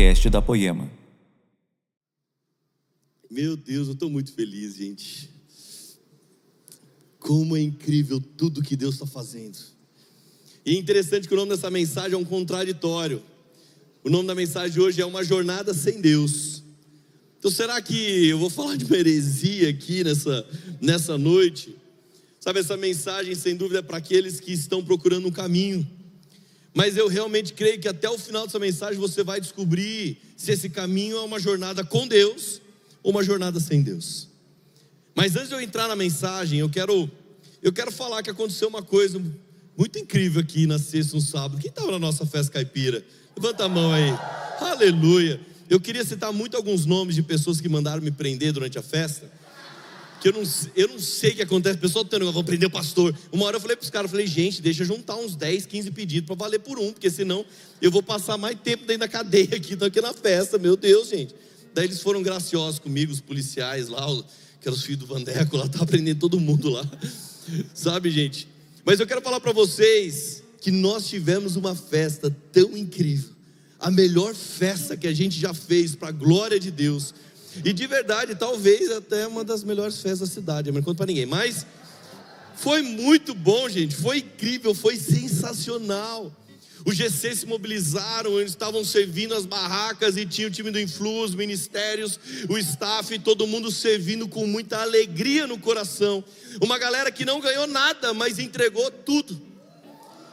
podcast da Poema. Meu Deus, eu estou muito feliz, gente. Como é incrível tudo que Deus está fazendo. E é interessante que o nome dessa mensagem é um contraditório. O nome da mensagem hoje é Uma Jornada Sem Deus. Então, será que eu vou falar de uma heresia aqui nessa, nessa noite? Sabe, essa mensagem, sem dúvida, é para aqueles que estão procurando um caminho mas eu realmente creio que até o final dessa mensagem você vai descobrir se esse caminho é uma jornada com Deus ou uma jornada sem Deus. Mas antes de eu entrar na mensagem, eu quero eu quero falar que aconteceu uma coisa muito incrível aqui na sexta, no sábado. Quem estava na nossa festa caipira? Levanta a mão aí. Aleluia. Eu queria citar muito alguns nomes de pessoas que mandaram me prender durante a festa que eu não, eu não sei o que acontece. O pessoal tendo, vou prender o pastor. Uma hora eu falei para os caras, falei, gente, deixa eu juntar uns 10, 15 pedidos para valer por um, porque senão eu vou passar mais tempo dentro da cadeia aqui do que na festa, meu Deus, gente. Daí eles foram graciosos comigo, os policiais lá, que eram os filhos do Vandeco lá, tá prendendo todo mundo lá. Sabe, gente? Mas eu quero falar para vocês que nós tivemos uma festa tão incrível. A melhor festa que a gente já fez para a glória de Deus e de verdade, talvez até uma das melhores festas da cidade. Eu não conto para ninguém, mas foi muito bom, gente. Foi incrível, foi sensacional. Os GC se mobilizaram, eles estavam servindo as barracas e tinha o time do Influ, os ministérios, o staff, todo mundo servindo com muita alegria no coração. Uma galera que não ganhou nada, mas entregou tudo.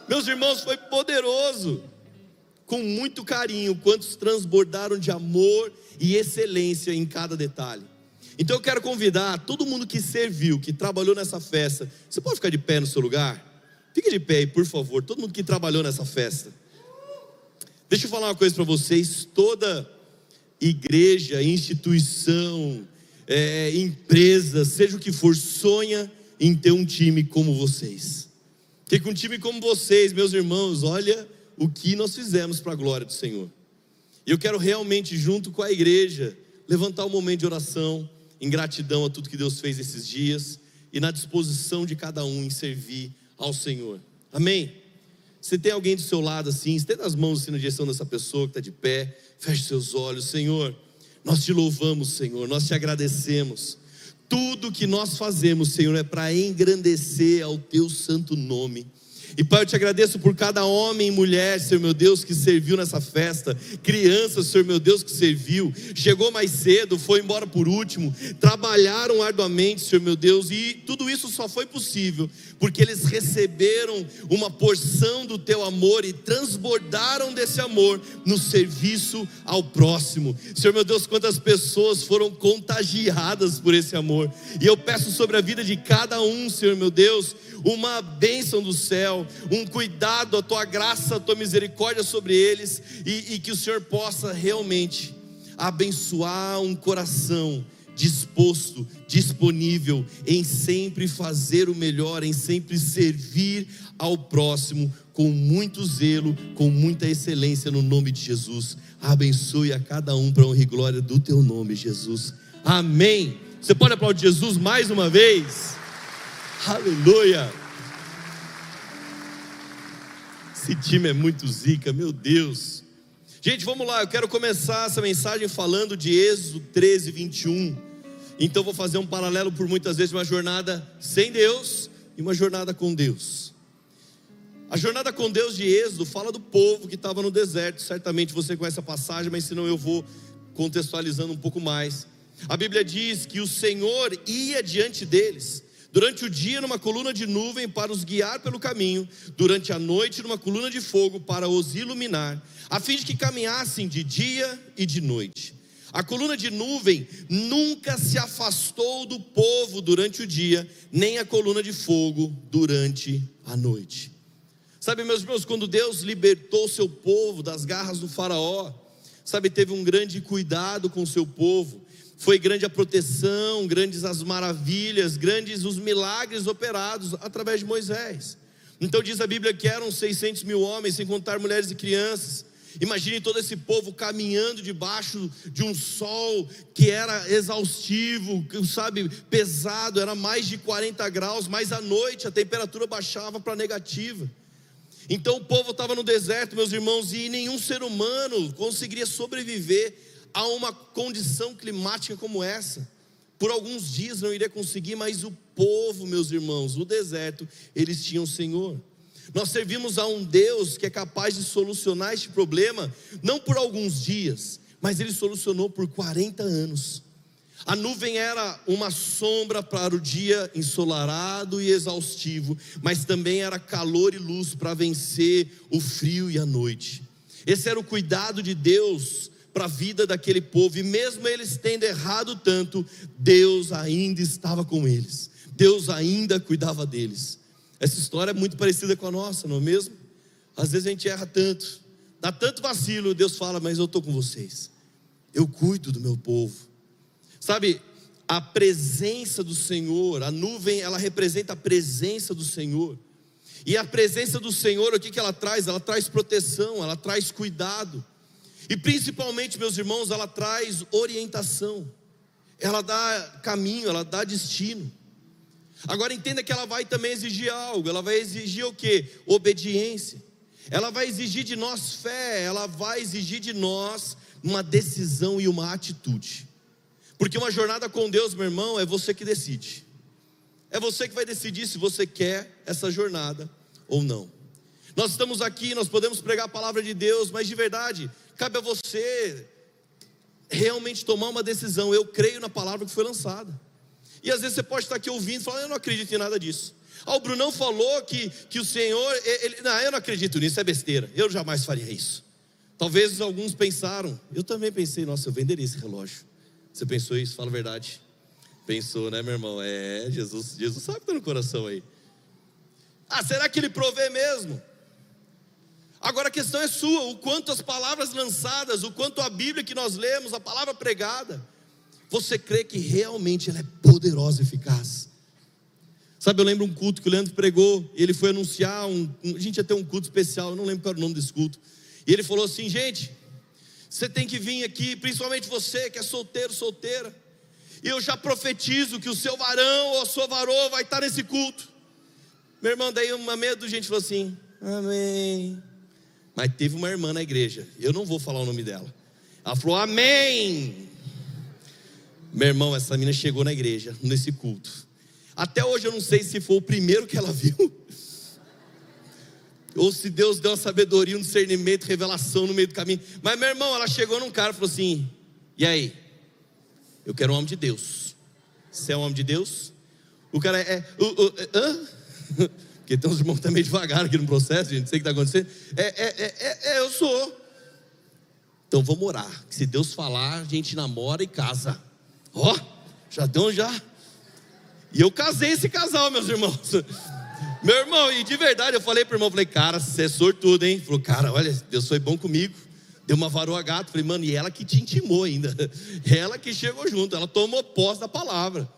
Meus irmãos, foi poderoso. Com muito carinho, quantos transbordaram de amor e excelência em cada detalhe. Então eu quero convidar todo mundo que serviu, que trabalhou nessa festa. Você pode ficar de pé no seu lugar? Fique de pé aí, por favor. Todo mundo que trabalhou nessa festa. Deixa eu falar uma coisa para vocês. Toda igreja, instituição, é, empresa, seja o que for, sonha em ter um time como vocês. Porque com um time como vocês, meus irmãos, olha o que nós fizemos para a glória do Senhor. E eu quero realmente, junto com a igreja, levantar um momento de oração, em gratidão a tudo que Deus fez esses dias e na disposição de cada um em servir ao Senhor. Amém? Você tem alguém do seu lado assim, estenda as mãos assim na direção dessa pessoa que está de pé, feche seus olhos, Senhor. Nós te louvamos, Senhor, nós te agradecemos. Tudo que nós fazemos, Senhor, é para engrandecer ao teu santo nome. E Pai, eu te agradeço por cada homem e mulher, Senhor meu Deus, que serviu nessa festa, crianças, Senhor meu Deus, que serviu, chegou mais cedo, foi embora por último, trabalharam arduamente, Senhor meu Deus, e tudo isso só foi possível porque eles receberam uma porção do teu amor e transbordaram desse amor no serviço ao próximo. Senhor meu Deus, quantas pessoas foram contagiadas por esse amor, e eu peço sobre a vida de cada um, Senhor meu Deus, uma bênção do céu, um cuidado, a tua graça, a tua misericórdia sobre eles, e, e que o Senhor possa realmente abençoar um coração disposto, disponível em sempre fazer o melhor, em sempre servir ao próximo com muito zelo, com muita excelência no nome de Jesus. Abençoe a cada um para honra e glória do teu nome, Jesus. Amém. Você pode aplaudir Jesus mais uma vez? Aleluia. Esse time é muito zica, meu Deus. Gente, vamos lá, eu quero começar essa mensagem falando de Êxodo 13, 21. Então vou fazer um paralelo por muitas vezes uma jornada sem Deus e uma jornada com Deus. A jornada com Deus de Êxodo fala do povo que estava no deserto. Certamente você conhece a passagem, mas senão eu vou contextualizando um pouco mais. A Bíblia diz que o Senhor ia diante deles Durante o dia, numa coluna de nuvem para os guiar pelo caminho, durante a noite, numa coluna de fogo para os iluminar, a fim de que caminhassem de dia e de noite. A coluna de nuvem nunca se afastou do povo durante o dia, nem a coluna de fogo durante a noite. Sabe, meus irmãos, quando Deus libertou seu povo das garras do Faraó, sabe, teve um grande cuidado com o seu povo, foi grande a proteção, grandes as maravilhas, grandes os milagres operados através de Moisés. Então diz a Bíblia que eram 600 mil homens, sem contar mulheres e crianças. Imagine todo esse povo caminhando debaixo de um sol que era exaustivo, sabe, pesado, era mais de 40 graus, mas à noite a temperatura baixava para negativa. Então o povo estava no deserto, meus irmãos, e nenhum ser humano conseguiria sobreviver a uma condição climática como essa. Por alguns dias não iria conseguir, mas o povo, meus irmãos, o deserto, eles tinham o Senhor. Nós servimos a um Deus que é capaz de solucionar este problema, não por alguns dias, mas ele solucionou por 40 anos. A nuvem era uma sombra para o dia ensolarado e exaustivo, mas também era calor e luz para vencer o frio e a noite. Esse era o cuidado de Deus para a vida daquele povo, e mesmo eles tendo errado tanto, Deus ainda estava com eles, Deus ainda cuidava deles. Essa história é muito parecida com a nossa, não é mesmo? Às vezes a gente erra tanto, dá tanto vacilo, Deus fala, mas eu estou com vocês, eu cuido do meu povo. Sabe, a presença do Senhor, a nuvem, ela representa a presença do Senhor. E a presença do Senhor, o que, que ela traz? Ela traz proteção, ela traz cuidado. E principalmente, meus irmãos, ela traz orientação. Ela dá caminho, ela dá destino. Agora entenda que ela vai também exigir algo. Ela vai exigir o que? Obediência. Ela vai exigir de nós fé. Ela vai exigir de nós uma decisão e uma atitude. Porque uma jornada com Deus, meu irmão, é você que decide. É você que vai decidir se você quer essa jornada ou não. Nós estamos aqui, nós podemos pregar a palavra de Deus, mas de verdade, cabe a você realmente tomar uma decisão. Eu creio na palavra que foi lançada. E às vezes você pode estar aqui ouvindo e falar, eu não acredito em nada disso. Ah, o Brunão falou que, que o Senhor, ele, não, eu não acredito nisso, é besteira. Eu jamais faria isso. Talvez alguns pensaram, eu também pensei, nossa, eu venderia esse relógio. Você pensou isso? Fala a verdade. Pensou, né, meu irmão? É, Jesus, Jesus sabe que está no coração aí. Ah, será que ele provê mesmo? Agora a questão é sua: o quanto as palavras lançadas, o quanto a Bíblia que nós lemos, a palavra pregada, você crê que realmente ela é poderosa e eficaz? Sabe, eu lembro um culto que o Leandro pregou, ele foi anunciar, um, a gente ia ter um culto especial, eu não lembro qual era o nome desse culto, e ele falou assim: gente, você tem que vir aqui, principalmente você que é solteiro, solteira. E eu já profetizo que o seu varão ou a sua varoa vai estar nesse culto. Meu irmão, daí uma meia do gente falou assim: Amém. Mas teve uma irmã na igreja, eu não vou falar o nome dela. Ela falou: Amém. Meu irmão, essa menina chegou na igreja, nesse culto. Até hoje eu não sei se foi o primeiro que ela viu ou se Deus deu uma sabedoria, um discernimento, revelação no meio do caminho. Mas meu irmão, ela chegou num cara e falou assim: E aí? Eu quero um homem de Deus. Você é um homem de Deus? O cara é. uh, uh, hã? Porque tem uns irmãos estão meio devagar aqui no processo, gente, não sei o que está acontecendo. É, é, é, é, é, eu sou. Então vamos orar. Se Deus falar, a gente namora e casa. Ó, oh, já deu já. E eu casei esse casal, meus irmãos. Meu irmão, e de verdade, eu falei para o irmão, falei, cara, você é sortudo, hein? Falou, cara, olha, Deus foi bom comigo. Deu uma varoa gato. Falei, mano, e ela que te intimou ainda. Ela que chegou junto, ela tomou posse da palavra.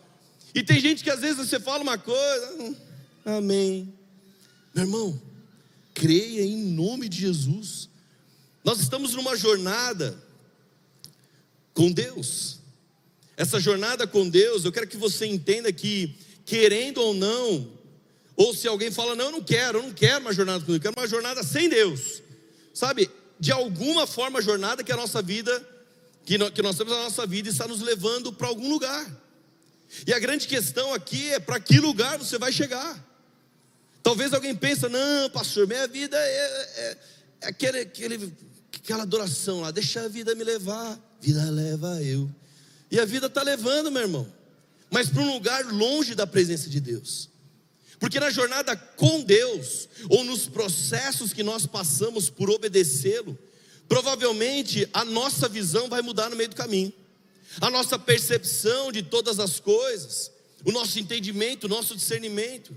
E tem gente que às vezes você fala uma coisa, hum, amém. Meu irmão, creia em nome de Jesus. Nós estamos numa jornada com Deus. Essa jornada com Deus, eu quero que você entenda que, querendo ou não, ou se alguém fala, não, eu não quero, eu não quero uma jornada com Deus, eu quero uma jornada sem Deus. Sabe, de alguma forma a jornada que a nossa vida, que nós, que nós temos na nossa vida, está nos levando para algum lugar. E a grande questão aqui é para que lugar você vai chegar. Talvez alguém pense, não, pastor, minha vida é, é, é aquele, aquele, aquela adoração lá, deixa a vida me levar, vida leva eu. E a vida está levando, meu irmão, mas para um lugar longe da presença de Deus. Porque na jornada com Deus, ou nos processos que nós passamos por obedecê-lo, provavelmente a nossa visão vai mudar no meio do caminho, a nossa percepção de todas as coisas, o nosso entendimento, o nosso discernimento.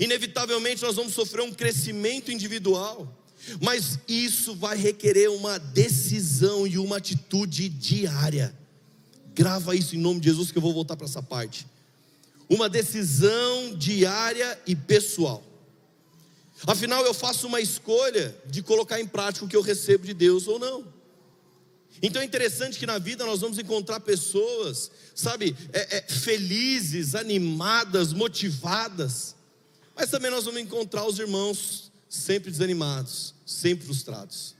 Inevitavelmente nós vamos sofrer um crescimento individual, mas isso vai requerer uma decisão e uma atitude diária. Grava isso em nome de Jesus que eu vou voltar para essa parte uma decisão diária e pessoal. Afinal, eu faço uma escolha de colocar em prática o que eu recebo de Deus ou não. Então é interessante que na vida nós vamos encontrar pessoas, sabe, é, é, felizes, animadas, motivadas, mas também nós vamos encontrar os irmãos sempre desanimados, sempre frustrados.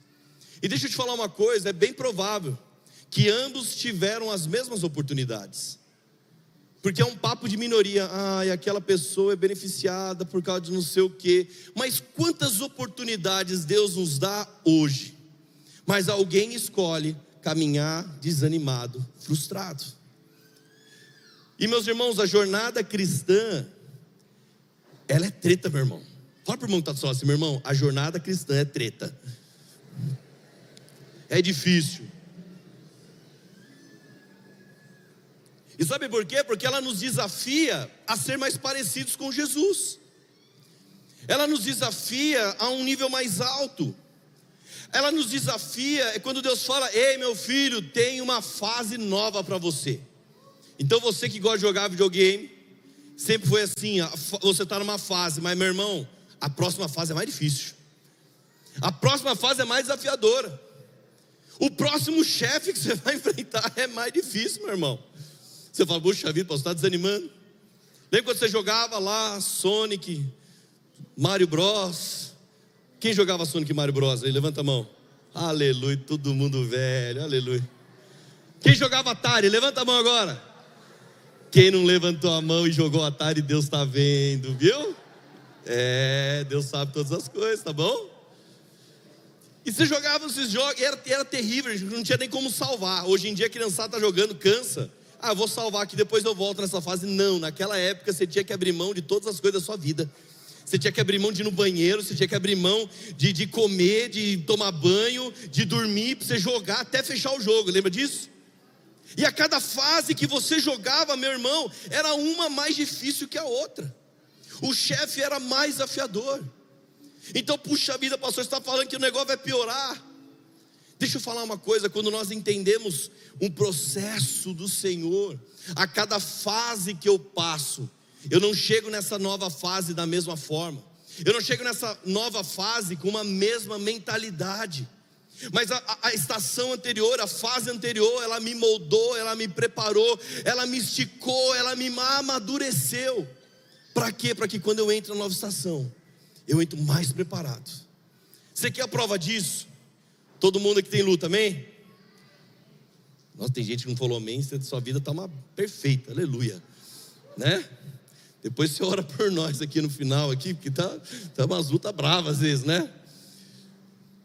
E deixa eu te falar uma coisa: é bem provável que ambos tiveram as mesmas oportunidades. Porque é um papo de minoria. Ah, e aquela pessoa é beneficiada por causa de não sei o quê. Mas quantas oportunidades Deus nos dá hoje? Mas alguém escolhe caminhar desanimado, frustrado. E meus irmãos, a jornada cristã, ela é treta, meu irmão. Fala para o irmão que está só assim, meu irmão, a jornada cristã é treta. É difícil. E sabe por quê? Porque ela nos desafia a ser mais parecidos com Jesus. Ela nos desafia a um nível mais alto. Ela nos desafia, é quando Deus fala: Ei, meu filho, tem uma fase nova para você. Então você que gosta de jogar videogame, sempre foi assim: você está numa fase, mas meu irmão, a próxima fase é mais difícil. A próxima fase é mais desafiadora. O próximo chefe que você vai enfrentar é mais difícil, meu irmão. Você fala, puxa vida, posso estar desanimando. Lembra quando você jogava lá Sonic, Mario Bros? Quem jogava Sonic e Mario Bros? Aí, levanta a mão. Aleluia, todo mundo velho, aleluia. Quem jogava Atari? Levanta a mão agora. Quem não levantou a mão e jogou Atari, Deus está vendo, viu? É, Deus sabe todas as coisas, tá bom? E você jogava esses jogos, era, era terrível, não tinha nem como salvar. Hoje em dia a criançada está jogando, cansa. Ah, vou salvar aqui, depois eu volto nessa fase. Não, naquela época você tinha que abrir mão de todas as coisas da sua vida. Você tinha que abrir mão de ir no banheiro, você tinha que abrir mão de, de comer, de tomar banho, de dormir, para você jogar até fechar o jogo, lembra disso? E a cada fase que você jogava, meu irmão, era uma mais difícil que a outra. O chefe era mais afiador. Então, puxa vida, pastor, você está falando que o negócio vai piorar. Deixa eu falar uma coisa: quando nós entendemos um processo do Senhor, a cada fase que eu passo, eu não chego nessa nova fase da mesma forma, eu não chego nessa nova fase com uma mesma mentalidade. Mas a, a, estação anterior, a fase anterior, ela me moldou, ela me preparou, ela me esticou, ela me amadureceu. Para quê? Para que quando eu entro na nova estação, eu entro mais preparado. Você quer a prova disso? Todo mundo aqui tem luta, amém? Nossa, tem gente que não falou amém, sua vida está uma perfeita, aleluia. Né? Depois você ora por nós aqui no final, aqui, porque tá, tá umas lutas bravas às vezes, né?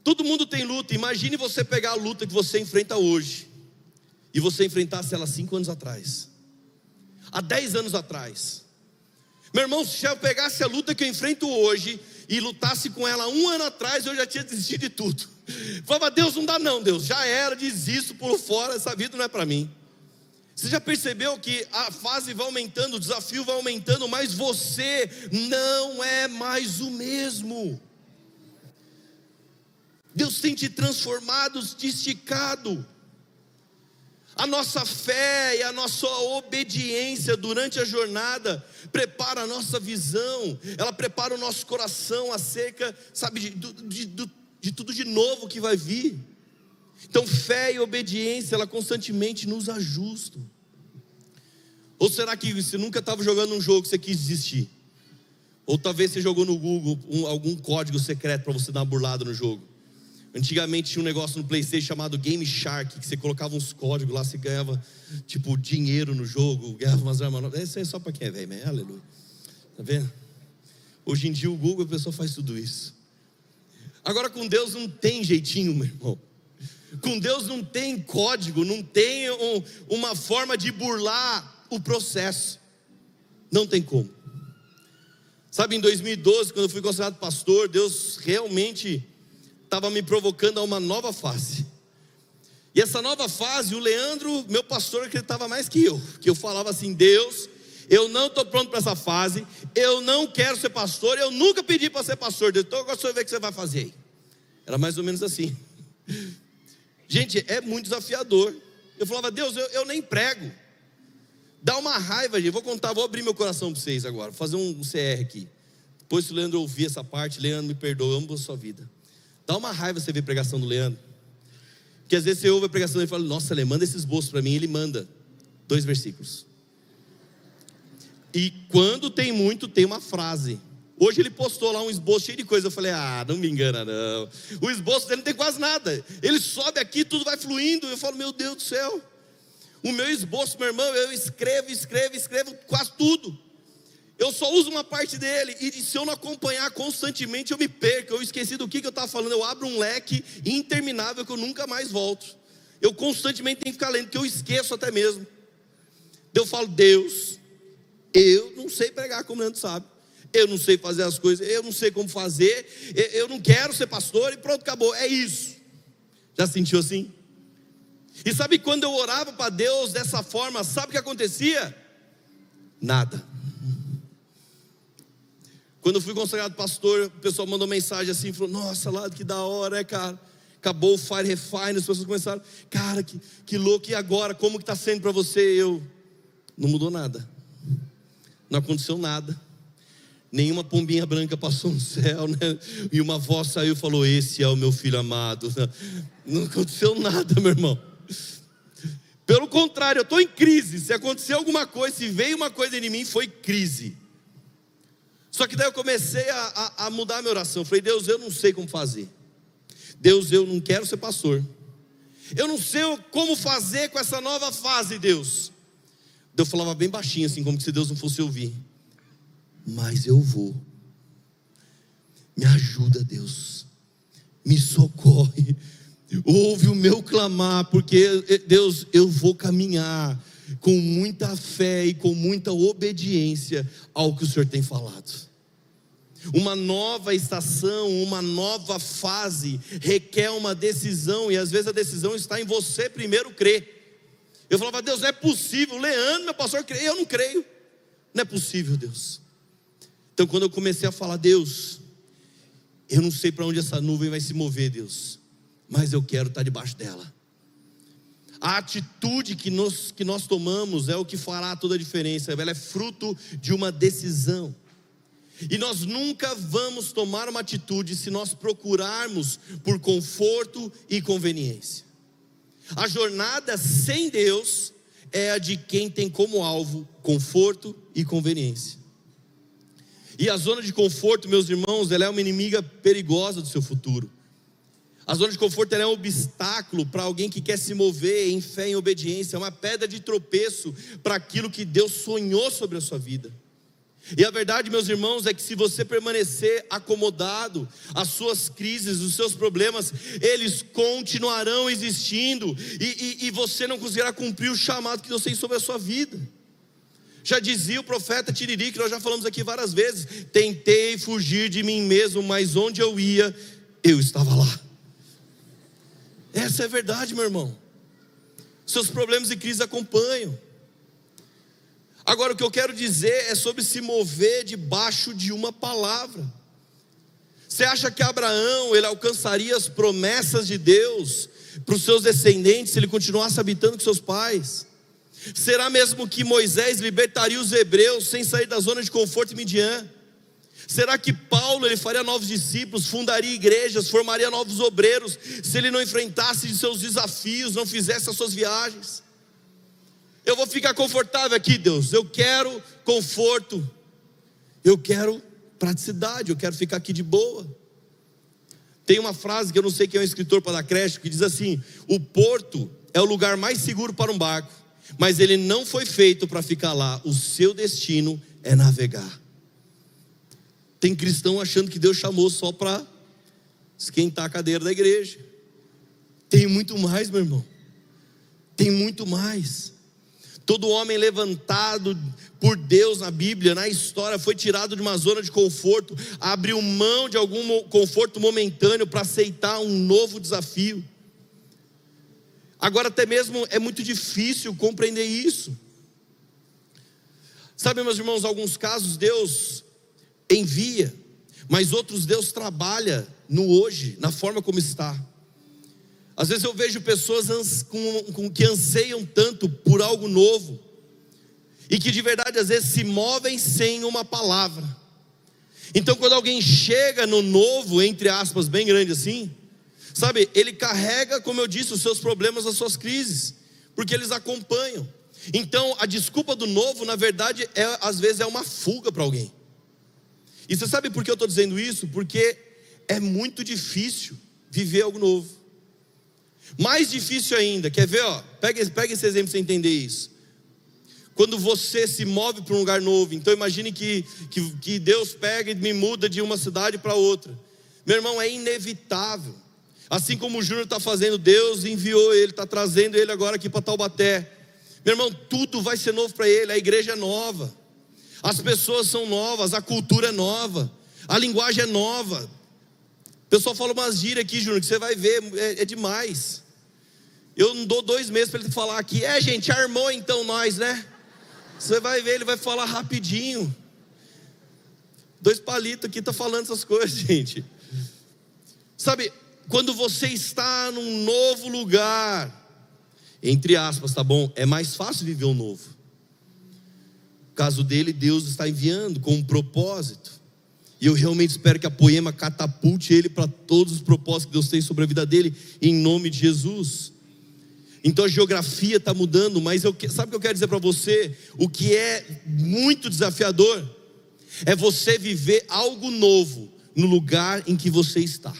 Todo mundo tem luta. Imagine você pegar a luta que você enfrenta hoje e você enfrentasse ela cinco anos atrás, há dez anos atrás. Meu irmão, se eu pegasse a luta que eu enfrento hoje e lutasse com ela um ano atrás, eu já tinha desistido de tudo. Falava, Deus, não dá não, Deus, já era, desisto por fora, essa vida não é para mim. Você já percebeu que a fase vai aumentando, o desafio vai aumentando, mas você não é mais o mesmo. Deus tem te transformado, te esticado. A nossa fé e a nossa obediência durante a jornada prepara a nossa visão, ela prepara o nosso coração acerca, sabe, de, de, de tudo de novo que vai vir. Então, fé e obediência, ela constantemente nos ajustam. Ou será que você nunca estava jogando um jogo que você quis desistir? Ou talvez você jogou no Google um, algum código secreto para você dar uma burlada no jogo? Antigamente tinha um negócio no PlayStation chamado Game Shark, que você colocava uns códigos lá, você ganhava tipo dinheiro no jogo, ganhava umas armas novas. Isso é só para quem é velho, aleluia. Tá vendo? Hoje em dia o Google a pessoa faz tudo isso. Agora com Deus não tem jeitinho, meu irmão. Com Deus não tem código, não tem um, uma forma de burlar o processo. Não tem como. Sabe, em 2012, quando eu fui considerado pastor, Deus realmente estava me provocando a uma nova fase. E essa nova fase, o Leandro, meu pastor, acreditava mais que eu. Que eu falava assim: Deus, eu não estou pronto para essa fase, eu não quero ser pastor, eu nunca pedi para ser pastor, Deus, então agora você vai ver o que você vai fazer aí. Era mais ou menos assim. Gente, é muito desafiador. Eu falava, Deus, eu, eu nem prego. Dá uma raiva, gente. Vou contar, vou abrir meu coração para vocês agora, fazer um CR aqui. Depois, se o Leandro ouvir essa parte, Leandro, me perdoa, eu amo a sua vida. Dá uma raiva você ver a pregação do Leandro. Porque às vezes você ouve a pregação e fala, nossa, ele manda esses bolsos para mim, ele manda dois versículos. E quando tem muito, tem uma frase. Hoje ele postou lá um esboço cheio de coisa. Eu falei, ah, não me engana, não. O esboço dele não tem quase nada. Ele sobe aqui, tudo vai fluindo. Eu falo, meu Deus do céu. O meu esboço, meu irmão, eu escrevo, escrevo, escrevo quase tudo. Eu só uso uma parte dele, e se eu não acompanhar constantemente, eu me perco. Eu esqueci do que, que eu estava falando. Eu abro um leque interminável que eu nunca mais volto. Eu constantemente tenho que ficar lendo, que eu esqueço até mesmo. Eu falo, Deus, eu não sei pregar como o Leandro sabe. Eu não sei fazer as coisas, eu não sei como fazer, eu não quero ser pastor e pronto, acabou. É isso. Já sentiu assim? E sabe quando eu orava para Deus dessa forma, sabe o que acontecia? Nada. Quando eu fui consagrado pastor, o pessoal mandou mensagem assim, falou: Nossa, lá que da hora, é cara. Acabou o Fire Refine, as pessoas começaram, cara, que, que louco, e agora? Como que está sendo para você? Eu, não mudou nada, não aconteceu nada, nenhuma pombinha branca passou no céu, né? e uma voz saiu e falou: Esse é o meu filho amado. Não aconteceu nada, meu irmão. Pelo contrário, eu estou em crise. Se aconteceu alguma coisa, se veio uma coisa em mim, foi crise. Só que daí eu comecei a, a, a mudar a minha oração. Eu falei, Deus, eu não sei como fazer. Deus, eu não quero ser pastor. Eu não sei como fazer com essa nova fase, Deus. Eu falava bem baixinho, assim, como se Deus não fosse ouvir. Mas eu vou. Me ajuda, Deus. Me socorre. Ouve o meu clamar, porque eh, Deus, eu vou caminhar com muita fé e com muita obediência ao que o Senhor tem falado. Uma nova estação, uma nova fase requer uma decisão, e às vezes a decisão está em você primeiro crer. Eu falava, Deus, não é possível, Leandro, meu pastor, eu não creio, não é possível, Deus. Então, quando eu comecei a falar, Deus, eu não sei para onde essa nuvem vai se mover, Deus, mas eu quero estar debaixo dela. A atitude que nós, que nós tomamos é o que fará toda a diferença, ela é fruto de uma decisão. E nós nunca vamos tomar uma atitude se nós procurarmos por conforto e conveniência. A jornada sem Deus é a de quem tem como alvo conforto e conveniência. E a zona de conforto, meus irmãos, ela é uma inimiga perigosa do seu futuro. A zona de conforto é um obstáculo para alguém que quer se mover em fé e obediência, é uma pedra de tropeço para aquilo que Deus sonhou sobre a sua vida. E a verdade, meus irmãos, é que se você permanecer acomodado, as suas crises, os seus problemas, eles continuarão existindo e, e, e você não conseguirá cumprir o chamado que Deus tem sobre a sua vida. Já dizia o profeta Tiriri, que nós já falamos aqui várias vezes: tentei fugir de mim mesmo, mas onde eu ia, eu estava lá. Essa é a verdade, meu irmão. Seus problemas e crises acompanham. Agora, o que eu quero dizer é sobre se mover debaixo de uma palavra. Você acha que Abraão ele alcançaria as promessas de Deus para os seus descendentes se ele continuasse habitando com seus pais? Será mesmo que Moisés libertaria os hebreus sem sair da zona de conforto Midian? Será que Paulo ele faria novos discípulos, fundaria igrejas, formaria novos obreiros se ele não enfrentasse seus desafios, não fizesse as suas viagens? Eu vou ficar confortável aqui, Deus. Eu quero conforto. Eu quero praticidade. Eu quero ficar aqui de boa. Tem uma frase que eu não sei quem é o escritor para dar crédito que diz assim: O porto é o lugar mais seguro para um barco, mas ele não foi feito para ficar lá. O seu destino é navegar. Tem cristão achando que Deus chamou só para esquentar a cadeira da igreja. Tem muito mais, meu irmão. Tem muito mais. Todo homem levantado por Deus na Bíblia, na história, foi tirado de uma zona de conforto, abriu mão de algum conforto momentâneo para aceitar um novo desafio. Agora, até mesmo é muito difícil compreender isso. Sabe, meus irmãos, alguns casos Deus envia, mas outros Deus trabalha no hoje, na forma como está. Às vezes eu vejo pessoas com, com, que anseiam tanto por algo novo, e que de verdade às vezes se movem sem uma palavra. Então, quando alguém chega no novo, entre aspas, bem grande assim, sabe, ele carrega, como eu disse, os seus problemas, as suas crises, porque eles acompanham. Então, a desculpa do novo, na verdade, é, às vezes é uma fuga para alguém. E você sabe por que eu estou dizendo isso? Porque é muito difícil viver algo novo. Mais difícil ainda, quer ver? Ó, pega, pega esse exemplo para você entender isso. Quando você se move para um lugar novo, então imagine que, que, que Deus pega e me muda de uma cidade para outra. Meu irmão, é inevitável. Assim como o Júnior está fazendo, Deus enviou ele, está trazendo ele agora aqui para Taubaté. Meu irmão, tudo vai ser novo para ele, a igreja é nova, as pessoas são novas, a cultura é nova, a linguagem é nova. O pessoal fala umas gírias aqui, Júnior, que você vai ver, é, é demais. Eu não dou dois meses para ele falar aqui, é gente, armou então nós, né? Você vai ver, ele vai falar rapidinho. Dois palitos aqui tá falando essas coisas, gente. Sabe, quando você está num novo lugar, entre aspas, tá bom? É mais fácil viver o um novo. No caso dele, Deus está enviando com um propósito. E eu realmente espero que a poema catapulte ele para todos os propósitos que Deus tem sobre a vida dele, em nome de Jesus. Então a geografia está mudando, mas eu, sabe o que eu quero dizer para você? O que é muito desafiador é você viver algo novo no lugar em que você está.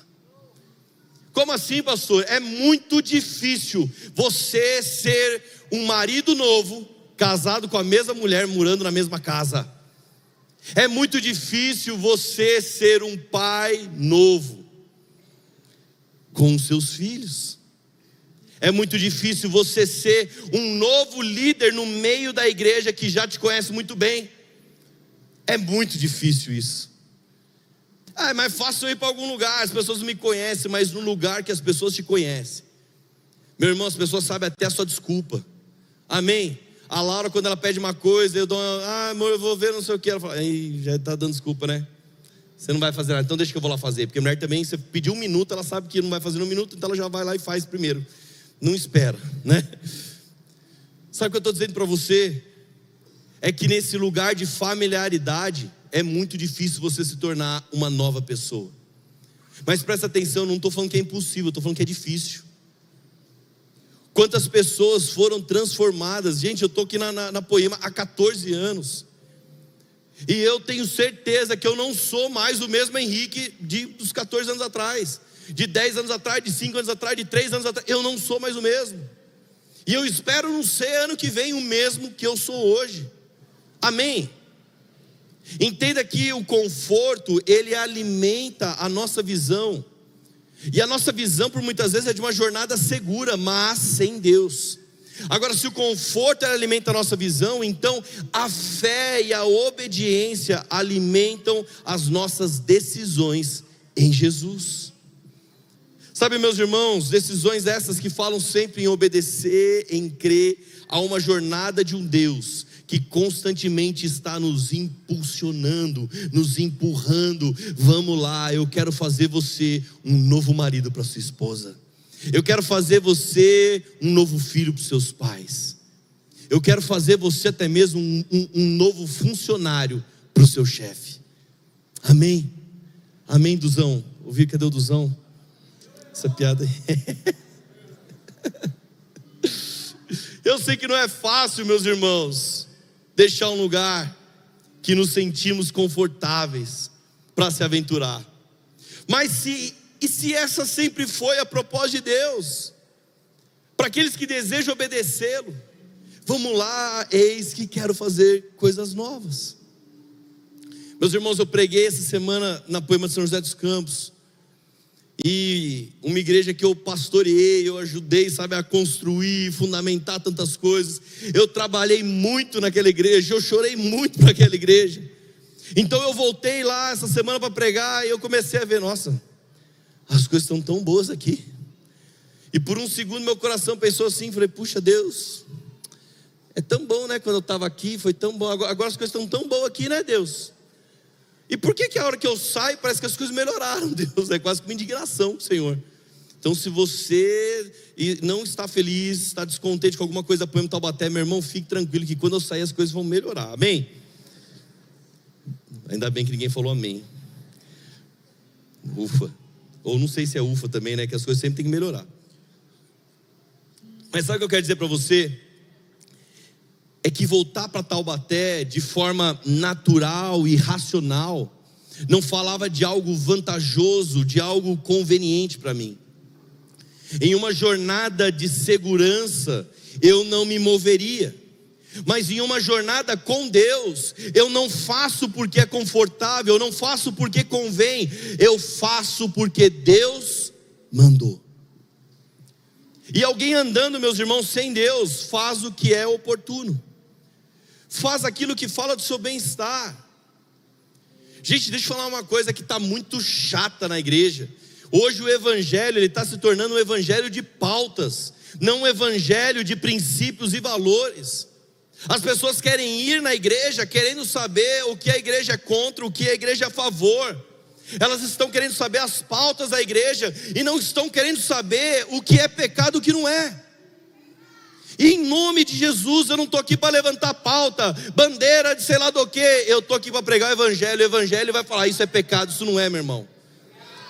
Como assim, pastor? É muito difícil você ser um marido novo, casado com a mesma mulher, morando na mesma casa. É muito difícil você ser um pai novo com os seus filhos. É muito difícil você ser um novo líder no meio da igreja que já te conhece muito bem. É muito difícil isso. Ah, é mais fácil eu ir para algum lugar, as pessoas me conhecem, mas no lugar que as pessoas te conhecem. Meu irmão, as pessoas sabem até a sua desculpa. Amém? A Laura, quando ela pede uma coisa, eu dou uma, ah, amor, eu vou ver, não sei o que. Ela fala, Aí, já está dando desculpa, né? Você não vai fazer nada, então deixa que eu vou lá fazer. Porque a mulher também, você pediu um minuto, ela sabe que não vai fazer um minuto, então ela já vai lá e faz primeiro. Não espera, né? Sabe o que eu estou dizendo para você? É que nesse lugar de familiaridade, é muito difícil você se tornar uma nova pessoa. Mas presta atenção, não estou falando que é impossível, estou falando que é difícil. Quantas pessoas foram transformadas? Gente, eu estou aqui na, na, na, Poema há 14 anos. E eu tenho certeza que eu não sou mais o mesmo Henrique de, dos 14 anos atrás, de 10 anos atrás, de 5 anos atrás, de 3 anos atrás. Eu não sou mais o mesmo. E eu espero não ser ano que vem o mesmo que eu sou hoje. Amém? Entenda que o conforto, ele alimenta a nossa visão. E a nossa visão, por muitas vezes, é de uma jornada segura, mas sem Deus. Agora, se o conforto alimenta a nossa visão, então a fé e a obediência alimentam as nossas decisões em Jesus. Sabe, meus irmãos, decisões essas que falam sempre em obedecer, em crer a uma jornada de um Deus que constantemente está nos impulsionando, nos empurrando. Vamos lá, eu quero fazer você um novo marido para sua esposa. Eu quero fazer você um novo filho para seus pais. Eu quero fazer você até mesmo um, um, um novo funcionário para o seu chefe. Amém? Amém, Duzão? Ouvi, cadê o Duzão? Essa piada aí. Eu sei que não é fácil, meus irmãos deixar um lugar que nos sentimos confortáveis para se aventurar. Mas se e se essa sempre foi a propósito de Deus? Para aqueles que desejam obedecê-lo, vamos lá, eis que quero fazer coisas novas. Meus irmãos, eu preguei essa semana na Poema de São José dos Campos e uma igreja que eu pastoreei, eu ajudei, sabe, a construir, fundamentar tantas coisas. Eu trabalhei muito naquela igreja, eu chorei muito para aquela igreja. Então eu voltei lá essa semana para pregar e eu comecei a ver, nossa, as coisas estão tão boas aqui. E por um segundo meu coração pensou assim, falei, puxa Deus, é tão bom, né? Quando eu estava aqui, foi tão bom. Agora, agora as coisas estão tão boas aqui, né, Deus? E por que que a hora que eu saio parece que as coisas melhoraram, Deus? É quase uma indignação, Senhor. Então, se você não está feliz, está descontente com alguma coisa da Poema Taubaté, meu irmão, fique tranquilo que quando eu sair as coisas vão melhorar. Amém? Ainda bem que ninguém falou amém. Ufa. Ou não sei se é ufa também, né? Que as coisas sempre têm que melhorar. Mas sabe o que eu quero dizer para você? É que voltar para Taubaté de forma natural e racional não falava de algo vantajoso, de algo conveniente para mim. Em uma jornada de segurança, eu não me moveria. Mas em uma jornada com Deus, eu não faço porque é confortável, eu não faço porque convém, eu faço porque Deus mandou. E alguém andando, meus irmãos, sem Deus, faz o que é oportuno, faz aquilo que fala do seu bem-estar. Gente, deixa eu falar uma coisa que está muito chata na igreja. Hoje o evangelho está se tornando um evangelho de pautas, não um evangelho de princípios e valores. As pessoas querem ir na igreja querendo saber o que a igreja é contra, o que a igreja é a favor. Elas estão querendo saber as pautas da igreja e não estão querendo saber o que é pecado e o que não é. Em nome de Jesus, eu não estou aqui para levantar pauta, bandeira de sei lá do que, eu estou aqui para pregar o Evangelho. O Evangelho vai falar: Isso é pecado, isso não é, meu irmão.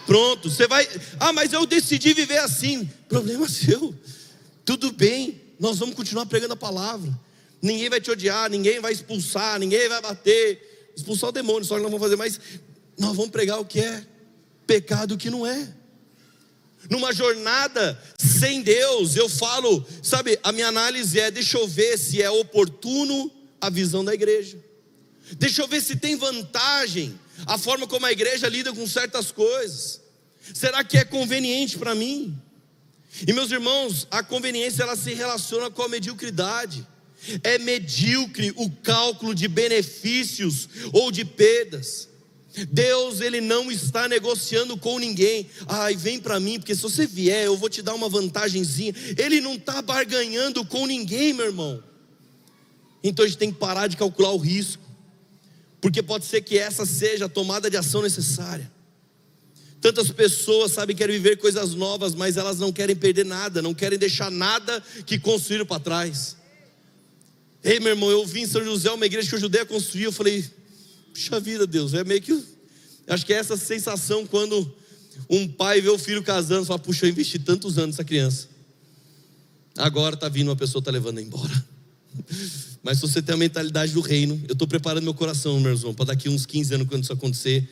Pronto, você vai, ah, mas eu decidi viver assim. Problema seu, tudo bem, nós vamos continuar pregando a palavra. Ninguém vai te odiar, ninguém vai expulsar, ninguém vai bater, expulsar o demônio, só que não vamos fazer mais. Nós vamos pregar o que é pecado o que não é. Numa jornada sem Deus, eu falo, sabe, a minha análise é: deixa eu ver se é oportuno a visão da igreja, deixa eu ver se tem vantagem a forma como a igreja lida com certas coisas. Será que é conveniente para mim? E meus irmãos, a conveniência ela se relaciona com a mediocridade. É medíocre o cálculo de benefícios ou de perdas. Deus ele não está negociando com ninguém. Ai, vem para mim, porque se você vier, eu vou te dar uma vantagenzinha. Ele não está barganhando com ninguém, meu irmão. Então a gente tem que parar de calcular o risco porque pode ser que essa seja a tomada de ação necessária. Tantas pessoas sabem que querem viver coisas novas, mas elas não querem perder nada, não querem deixar nada que construíram para trás. Ei, meu irmão, eu vim em São José, uma igreja que eu ajudei a construir. Eu falei, puxa vida, Deus, é meio que. Acho que é essa sensação quando um pai vê o filho casando, fala, puxa, eu investi tantos anos nessa criança. Agora está vindo uma pessoa, está levando embora. Mas se você tem a mentalidade do reino, eu estou preparando meu coração, meu irmão, para daqui uns 15 anos, quando isso acontecer,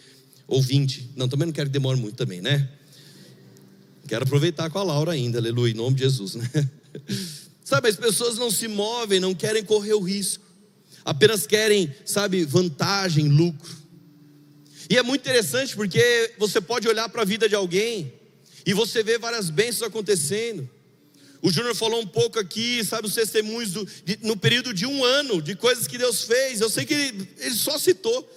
ou 20. Não, também não quero que demore muito também, né? Quero aproveitar com a Laura ainda, aleluia, em nome de Jesus, né? Sabe, as pessoas não se movem, não querem correr o risco, apenas querem, sabe, vantagem, lucro. E é muito interessante porque você pode olhar para a vida de alguém e você vê várias bênçãos acontecendo. O Júnior falou um pouco aqui, sabe, os testemunhos do, de, no período de um ano, de coisas que Deus fez. Eu sei que ele, ele só citou.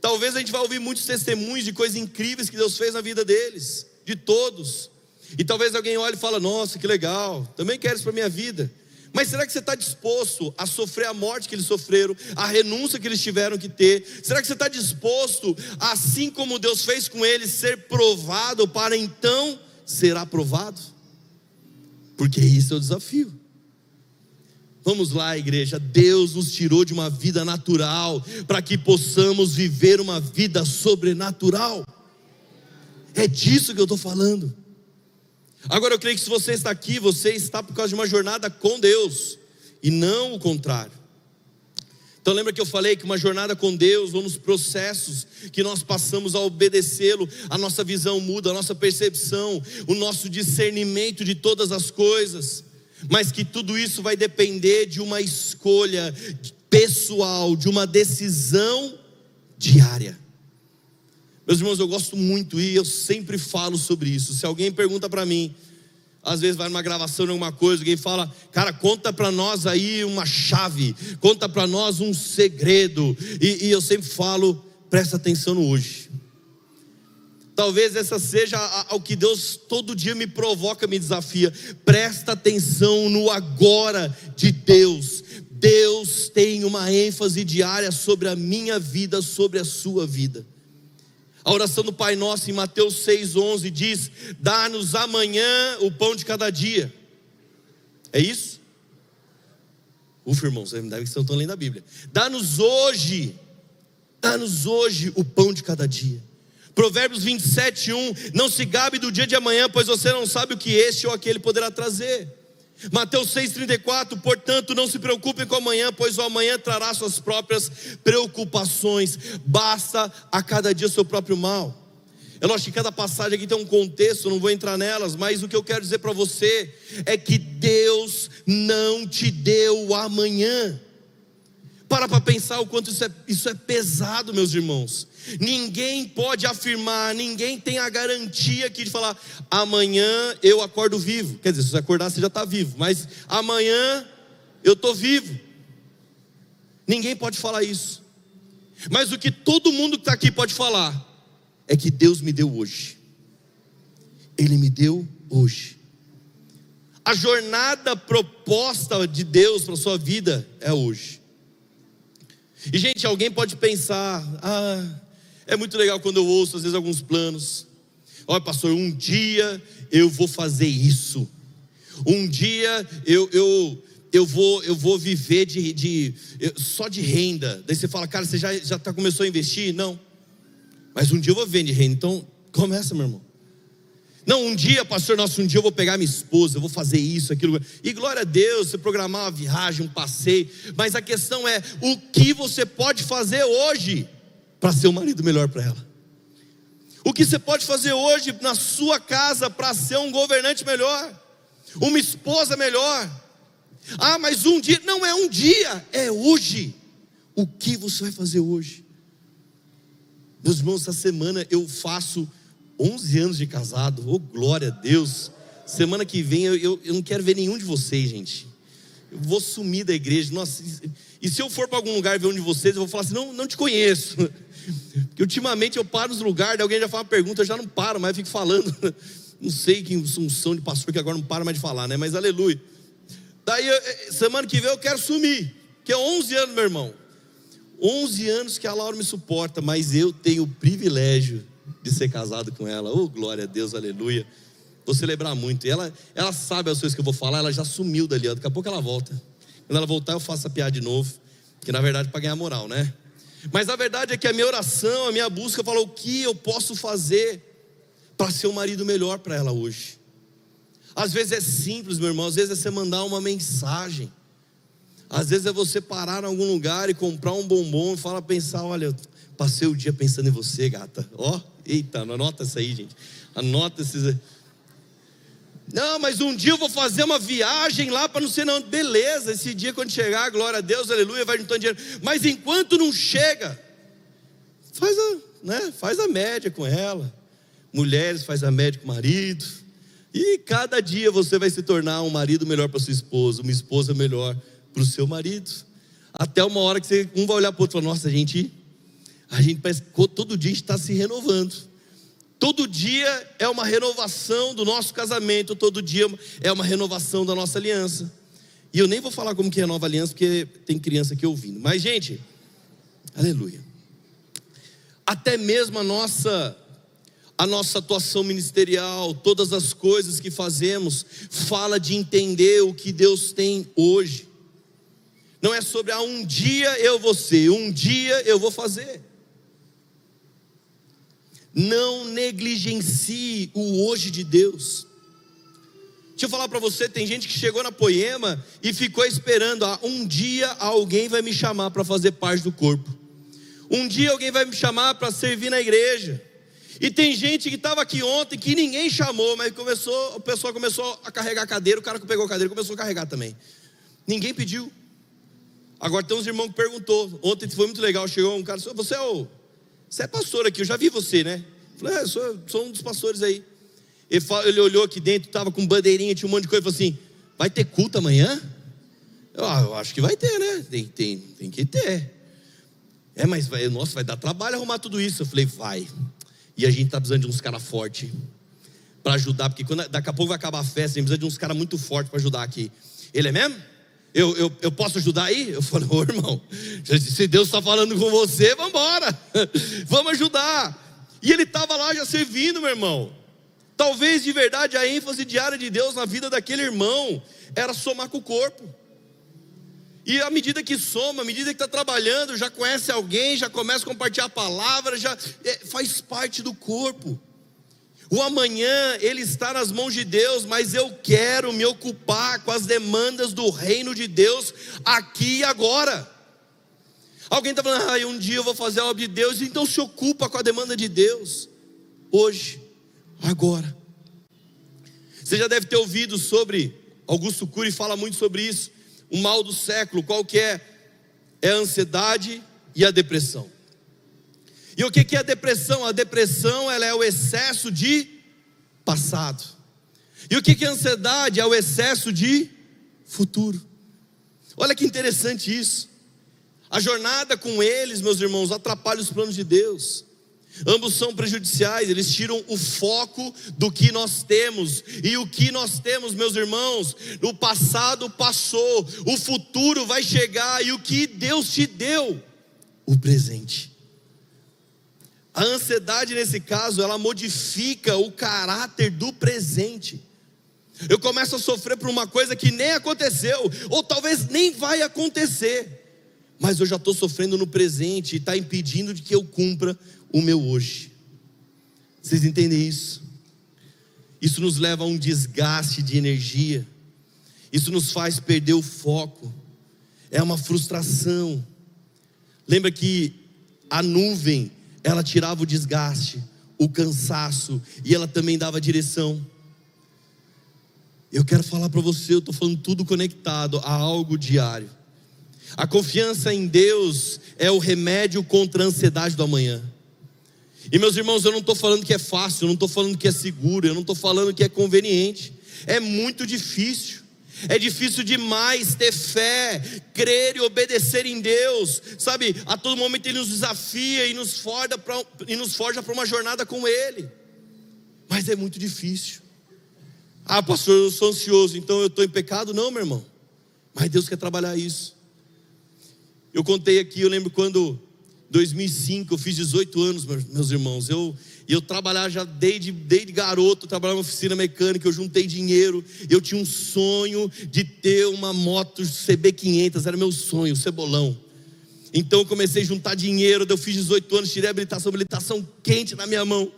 Talvez a gente vá ouvir muitos testemunhos de coisas incríveis que Deus fez na vida deles, de todos. E talvez alguém olhe e fale: Nossa, que legal, também quero isso para minha vida. Mas será que você está disposto a sofrer a morte que eles sofreram, a renúncia que eles tiveram que ter? Será que você está disposto, assim como Deus fez com eles, ser provado para então ser aprovado? porque isso é o desafio. Vamos lá, igreja. Deus nos tirou de uma vida natural para que possamos viver uma vida sobrenatural. É disso que eu estou falando. Agora eu creio que se você está aqui, você está por causa de uma jornada com Deus e não o contrário. Então lembra que eu falei que uma jornada com Deus, ou nos processos que nós passamos a obedecê-lo, a nossa visão muda, a nossa percepção, o nosso discernimento de todas as coisas, mas que tudo isso vai depender de uma escolha pessoal, de uma decisão diária. Meus irmãos, eu gosto muito e eu sempre falo sobre isso. Se alguém pergunta para mim, às vezes vai numa gravação alguma coisa, alguém fala, cara, conta para nós aí uma chave, conta para nós um segredo. E, e, eu sempre falo, presta atenção no hoje. Talvez essa seja o que Deus todo dia me provoca, me desafia. Presta atenção no agora de Deus. Deus tem uma ênfase diária sobre a minha vida, sobre a sua vida. A oração do Pai Nosso em Mateus 6,11 diz: Dá-nos amanhã o pão de cada dia. É isso? Ufa, irmãos, deve que estão lendo a Bíblia. Dá-nos hoje, dá-nos hoje o pão de cada dia. Provérbios 27, 1: Não se gabe do dia de amanhã, pois você não sabe o que este ou aquele poderá trazer. Mateus 6,34, portanto, não se preocupem com amanhã, pois o amanhã trará suas próprias preocupações, basta a cada dia seu próprio mal. Eu acho que cada passagem aqui tem um contexto, não vou entrar nelas, mas o que eu quero dizer para você é que Deus não te deu o amanhã. Para para pensar o quanto isso é, isso é pesado, meus irmãos. Ninguém pode afirmar, ninguém tem a garantia aqui de falar, amanhã eu acordo vivo. Quer dizer, se você acordar, você já está vivo, mas amanhã eu estou vivo. Ninguém pode falar isso. Mas o que todo mundo que está aqui pode falar é que Deus me deu hoje. Ele me deu hoje. A jornada proposta de Deus para a sua vida é hoje. E, gente, alguém pode pensar: ah, é muito legal quando eu ouço, às vezes, alguns planos. Olha, pastor, um dia eu vou fazer isso. Um dia eu, eu, eu, vou, eu vou viver de, de, só de renda. Daí você fala, cara, você já, já tá, começou a investir? Não. Mas um dia eu vou de renda. Então, começa, meu irmão. Não, um dia, pastor, nosso, um dia eu vou pegar minha esposa, eu vou fazer isso, aquilo. E glória a Deus, você programar uma viagem, um passeio. Mas a questão é: o que você pode fazer hoje para ser um marido melhor para ela? O que você pode fazer hoje na sua casa para ser um governante melhor? Uma esposa melhor? Ah, mas um dia, não é um dia, é hoje. O que você vai fazer hoje? Meus irmãos, essa semana eu faço 11 anos de casado, oh glória a Deus. Semana que vem eu, eu, eu não quero ver nenhum de vocês, gente. Eu vou sumir da igreja. Nossa, e se eu for para algum lugar ver um de vocês, eu vou falar assim: não, não te conheço. Porque ultimamente eu paro nos lugares, alguém já fala uma pergunta, eu já não paro, mas eu fico falando. Não sei que função de pastor que agora não para mais de falar, né? Mas aleluia. Daí, eh, semana que vem eu quero sumir, que é 11 anos, meu irmão. 11 anos que a Laura me suporta, mas eu tenho o privilégio de ser casado com ela. Oh, glória a Deus, aleluia. Vou celebrar muito. E ela, ela sabe as coisas que eu vou falar, ela já sumiu dali. Daqui a pouco ela volta. Quando ela voltar, eu faço a piada de novo. Que na verdade é para ganhar moral, né? Mas a verdade é que a minha oração, a minha busca, falou o que eu posso fazer para ser um marido melhor para ela hoje. Às vezes é simples, meu irmão, às vezes é você mandar uma mensagem. Às vezes é você parar em algum lugar e comprar um bombom e falar, pensar, olha, passei o dia pensando em você, gata. Ó, oh, eita, anota isso aí, gente. Anota esses. Não, mas um dia eu vou fazer uma viagem lá para não sei não. Beleza, esse dia quando chegar, glória a Deus, aleluia, vai juntando dinheiro. Mas enquanto não chega, faz a, né, faz a média com ela. Mulheres faz a média com o marido. E cada dia você vai se tornar um marido melhor para sua esposa, uma esposa melhor para o seu marido. Até uma hora que você, um vai olhar para o outro e falar, nossa, a gente, a gente parece que todo dia está se renovando. Todo dia é uma renovação do nosso casamento, todo dia é uma renovação da nossa aliança. E eu nem vou falar como que renova a aliança, porque tem criança aqui ouvindo. Mas, gente, aleluia. Até mesmo a nossa a nossa atuação ministerial, todas as coisas que fazemos, fala de entender o que Deus tem hoje. Não é sobre ah, um dia eu vou ser, um dia eu vou fazer. Não negligencie o hoje de Deus. Deixa eu falar para você, tem gente que chegou na poema e ficou esperando, ah, um dia alguém vai me chamar para fazer parte do corpo. Um dia alguém vai me chamar para servir na igreja. E tem gente que estava aqui ontem que ninguém chamou, mas começou, o pessoal começou a carregar a cadeira, o cara que pegou a cadeira começou a carregar também. Ninguém pediu. Agora tem uns irmãos que perguntou. Ontem foi muito legal, chegou um cara, você é o você é pastor aqui, eu já vi você, né? Eu falei, é, sou, sou um dos pastores aí. Ele, ele olhou aqui dentro, estava com bandeirinha, tinha um monte de coisa, falou assim: vai ter culto amanhã? Eu, ah, eu acho que vai ter, né? Tem, tem, tem que ter. É, mas vai, nossa, vai dar trabalho arrumar tudo isso. Eu falei, vai. E a gente está precisando de uns caras fortes para ajudar, porque quando, daqui a pouco vai acabar a festa, a gente precisa de uns caras muito fortes para ajudar aqui. Ele é mesmo? Eu, eu, eu posso ajudar aí? Eu falei, ô irmão, se Deus está falando com você, vamos embora, vamos ajudar. E ele estava lá já servindo, meu irmão. Talvez de verdade a ênfase diária de Deus na vida daquele irmão era somar com o corpo. E à medida que soma, à medida que está trabalhando, já conhece alguém, já começa a compartilhar a palavra, já é, faz parte do corpo. O amanhã ele está nas mãos de Deus, mas eu quero me ocupar com as demandas do reino de Deus aqui e agora. Alguém está falando, ah, um dia eu vou fazer a obra de Deus, então se ocupa com a demanda de Deus, hoje, agora. Você já deve ter ouvido sobre, Augusto Cury fala muito sobre isso, o mal do século, qual que é? É a ansiedade e a depressão. E o que é a depressão? A depressão ela é o excesso de passado. E o que é a ansiedade? É o excesso de futuro. Olha que interessante isso. A jornada com eles, meus irmãos, atrapalha os planos de Deus. Ambos são prejudiciais, eles tiram o foco do que nós temos. E o que nós temos, meus irmãos, o passado passou, o futuro vai chegar e o que Deus te deu, o presente. A ansiedade nesse caso, ela modifica o caráter do presente. Eu começo a sofrer por uma coisa que nem aconteceu, ou talvez nem vai acontecer, mas eu já estou sofrendo no presente e está impedindo de que eu cumpra o meu hoje. Vocês entendem isso? Isso nos leva a um desgaste de energia, isso nos faz perder o foco, é uma frustração. Lembra que a nuvem ela tirava o desgaste, o cansaço e ela também dava direção. Eu quero falar para você, eu estou falando tudo conectado a algo diário. A confiança em Deus é o remédio contra a ansiedade do amanhã. E meus irmãos, eu não estou falando que é fácil, eu não estou falando que é seguro, eu não estou falando que é conveniente. É muito difícil. É difícil demais ter fé, crer e obedecer em Deus, sabe? A todo momento Ele nos desafia e nos forja para uma jornada com Ele. Mas é muito difícil. Ah, pastor, eu sou ansioso, então eu estou em pecado? Não, meu irmão. Mas Deus quer trabalhar isso. Eu contei aqui, eu lembro quando 2005 eu fiz 18 anos, meus irmãos. Eu eu trabalhava já desde, desde garoto, trabalhava na oficina mecânica, eu juntei dinheiro. Eu tinha um sonho de ter uma moto CB500, era meu sonho, cebolão. Então eu comecei a juntar dinheiro, eu fiz 18 anos, tirei a habilitação, habilitação quente na minha mão.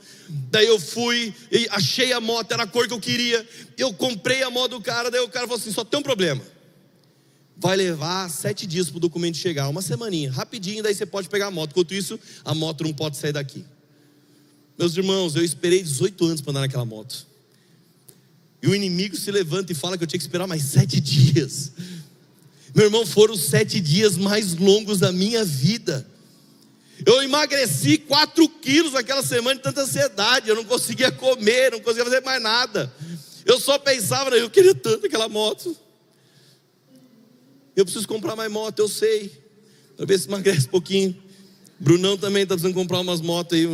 Daí eu fui, achei a moto, era a cor que eu queria. Eu comprei a moto do cara, daí o cara falou assim: só tem um problema. Vai levar sete dias para o documento chegar, uma semaninha, rapidinho, daí você pode pegar a moto. Enquanto isso, a moto não pode sair daqui. Meus irmãos, eu esperei 18 anos para andar naquela moto. E o inimigo se levanta e fala que eu tinha que esperar mais sete dias. Meu irmão, foram os sete dias mais longos da minha vida. Eu emagreci 4 quilos naquela semana de tanta ansiedade. Eu não conseguia comer, não conseguia fazer mais nada. Eu só pensava, eu queria tanto aquela moto. Eu preciso comprar mais moto, eu sei. Ver se emagrece um pouquinho. Brunão também está precisando comprar umas motos aí,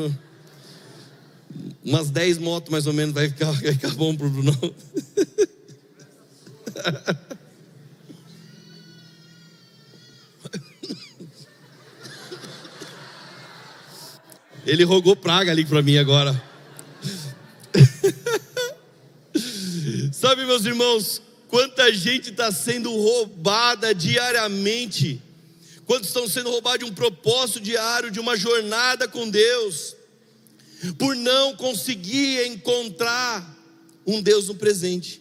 umas 10 motos mais ou menos vai ficar, vai ficar bom para o Bruno. Ele rogou praga ali para mim agora. Sabe, meus irmãos, quanta gente está sendo roubada diariamente, quantos estão sendo roubados de um propósito diário, de uma jornada com Deus por não conseguir encontrar um Deus no presente.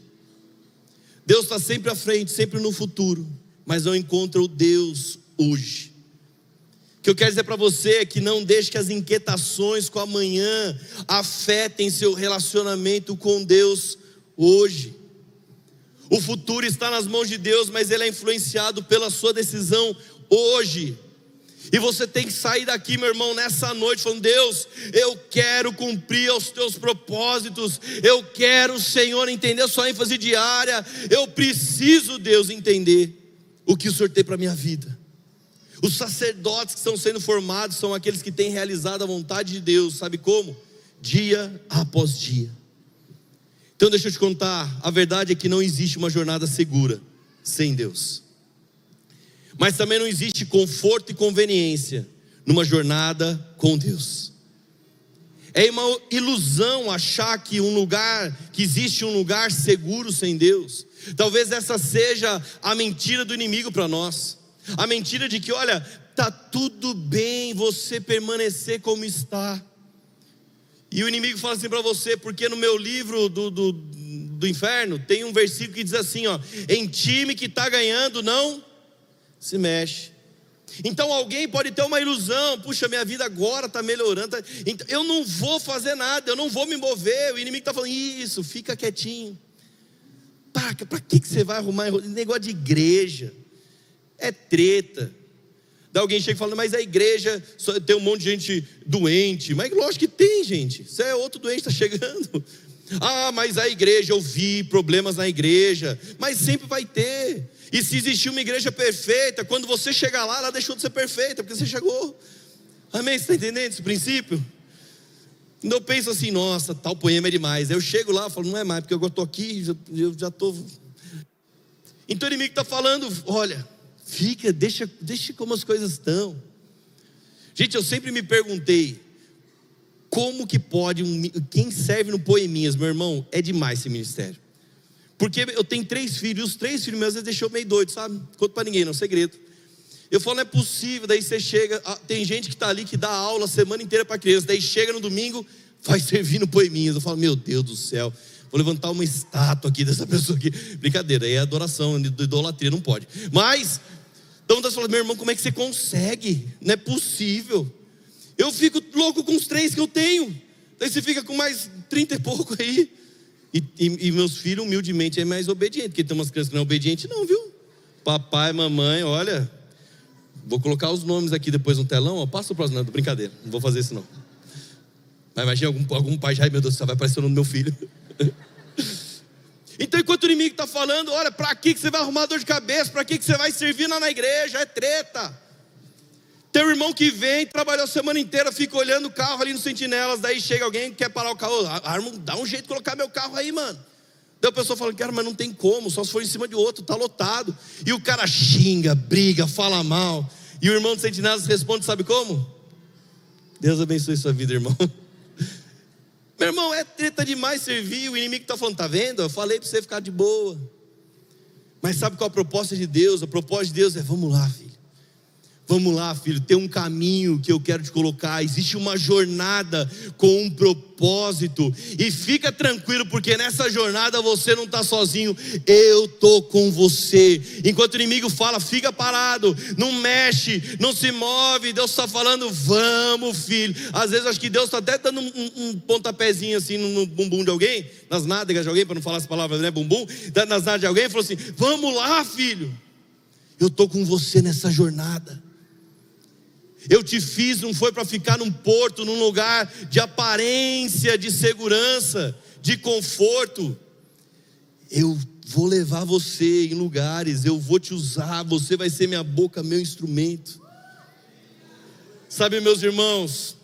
Deus está sempre à frente, sempre no futuro, mas não encontra o Deus hoje. O que eu quero dizer para você é que não deixe que as inquietações com amanhã afetem seu relacionamento com Deus hoje. O futuro está nas mãos de Deus, mas ele é influenciado pela sua decisão hoje. E você tem que sair daqui, meu irmão, nessa noite, falando: Deus, eu quero cumprir os teus propósitos, eu quero, Senhor, entender a sua ênfase diária, eu preciso, Deus, entender o que o Senhor tem para a minha vida. Os sacerdotes que estão sendo formados são aqueles que têm realizado a vontade de Deus, sabe como? Dia após dia. Então, deixa eu te contar: a verdade é que não existe uma jornada segura sem Deus. Mas também não existe conforto e conveniência numa jornada com Deus. É uma ilusão achar que um lugar, que existe um lugar seguro sem Deus. Talvez essa seja a mentira do inimigo para nós. A mentira de que, olha, tá tudo bem você permanecer como está. E o inimigo fala assim para você, porque no meu livro do, do, do inferno tem um versículo que diz assim: ó, em time que está ganhando, não se mexe. Então alguém pode ter uma ilusão, puxa, minha vida agora está melhorando, tá... então, eu não vou fazer nada, eu não vou me mover. O inimigo está falando, isso, fica quietinho. Para que, que você vai arrumar negócio de igreja? É treta. Daí alguém chega e fala, mas a igreja tem um monte de gente doente. Mas lógico que tem, gente. Você é outro doente, está chegando. Ah, mas a igreja, eu vi problemas na igreja. Mas sempre vai ter. E se existir uma igreja perfeita, quando você chegar lá, ela deixou de ser perfeita, porque você chegou. Amém? Você está entendendo esse princípio? Então eu penso assim, nossa, tal poema é demais. Eu chego lá e falo, não é mais, porque eu estou aqui, eu já estou. Então o inimigo está falando, olha, fica, deixa, deixa como as coisas estão. Gente, eu sempre me perguntei, como que pode, um, quem serve no Poeminhas, meu irmão, é demais esse ministério. Porque eu tenho três filhos, os três filhos meus deixou meio doido, sabe? Conto para ninguém, não é um segredo. Eu falo, não é possível. Daí você chega, ah, tem gente que está ali que dá aula a semana inteira para criança. Daí chega no domingo, vai servir no poeminhas. Eu falo, meu Deus do céu, vou levantar uma estátua aqui dessa pessoa aqui. Brincadeira, é adoração, idolatria, não pode. Mas, então você fala, meu irmão, como é que você consegue? Não é possível. Eu fico louco com os três que eu tenho. Daí você fica com mais trinta e pouco aí. E, e, e meus filhos, humildemente, é mais obediente, porque tem umas crianças que não é obediente, não, viu? Papai, mamãe, olha, Vou colocar os nomes aqui depois no telão, ó. Passa o próximo, não, brincadeira, não vou fazer isso não. Mas imagina algum, algum pai já, meu Deus, vai aparecer o nome do meu filho. então, enquanto o inimigo está falando, olha, para que você vai arrumar dor de cabeça? Para que você vai servir lá na igreja? É treta. Tem um irmão que vem, trabalhou a semana inteira, fica olhando o carro ali no sentinelas, daí chega alguém que quer parar o carro. Armo, dá um jeito de colocar meu carro aí, mano. Daí a pessoa fala, cara, mas não tem como, só se for em cima de outro, tá lotado. E o cara xinga, briga, fala mal. E o irmão de sentinelas responde, sabe como? Deus abençoe sua vida, irmão. Meu irmão, é treta demais servir. O inimigo está falando, tá vendo? Eu falei para você ficar de boa. Mas sabe qual a proposta de Deus? A proposta de Deus é: vamos lá, filho. Vamos lá, filho, tem um caminho que eu quero te colocar. Existe uma jornada com um propósito. E fica tranquilo, porque nessa jornada você não está sozinho. Eu tô com você. Enquanto o inimigo fala, fica parado, não mexe, não se move. Deus está falando, vamos, filho. Às vezes acho que Deus está até dando um, um, pontapézinho assim no bumbum de alguém, nas nádegas de alguém, para não falar as palavras, né? Bumbum, nas nádegas de alguém, falou assim: Vamos lá, filho. Eu estou com você nessa jornada. Eu te fiz, não foi para ficar num porto, num lugar de aparência, de segurança, de conforto. Eu vou levar você em lugares, eu vou te usar, você vai ser minha boca, meu instrumento. Sabe, meus irmãos,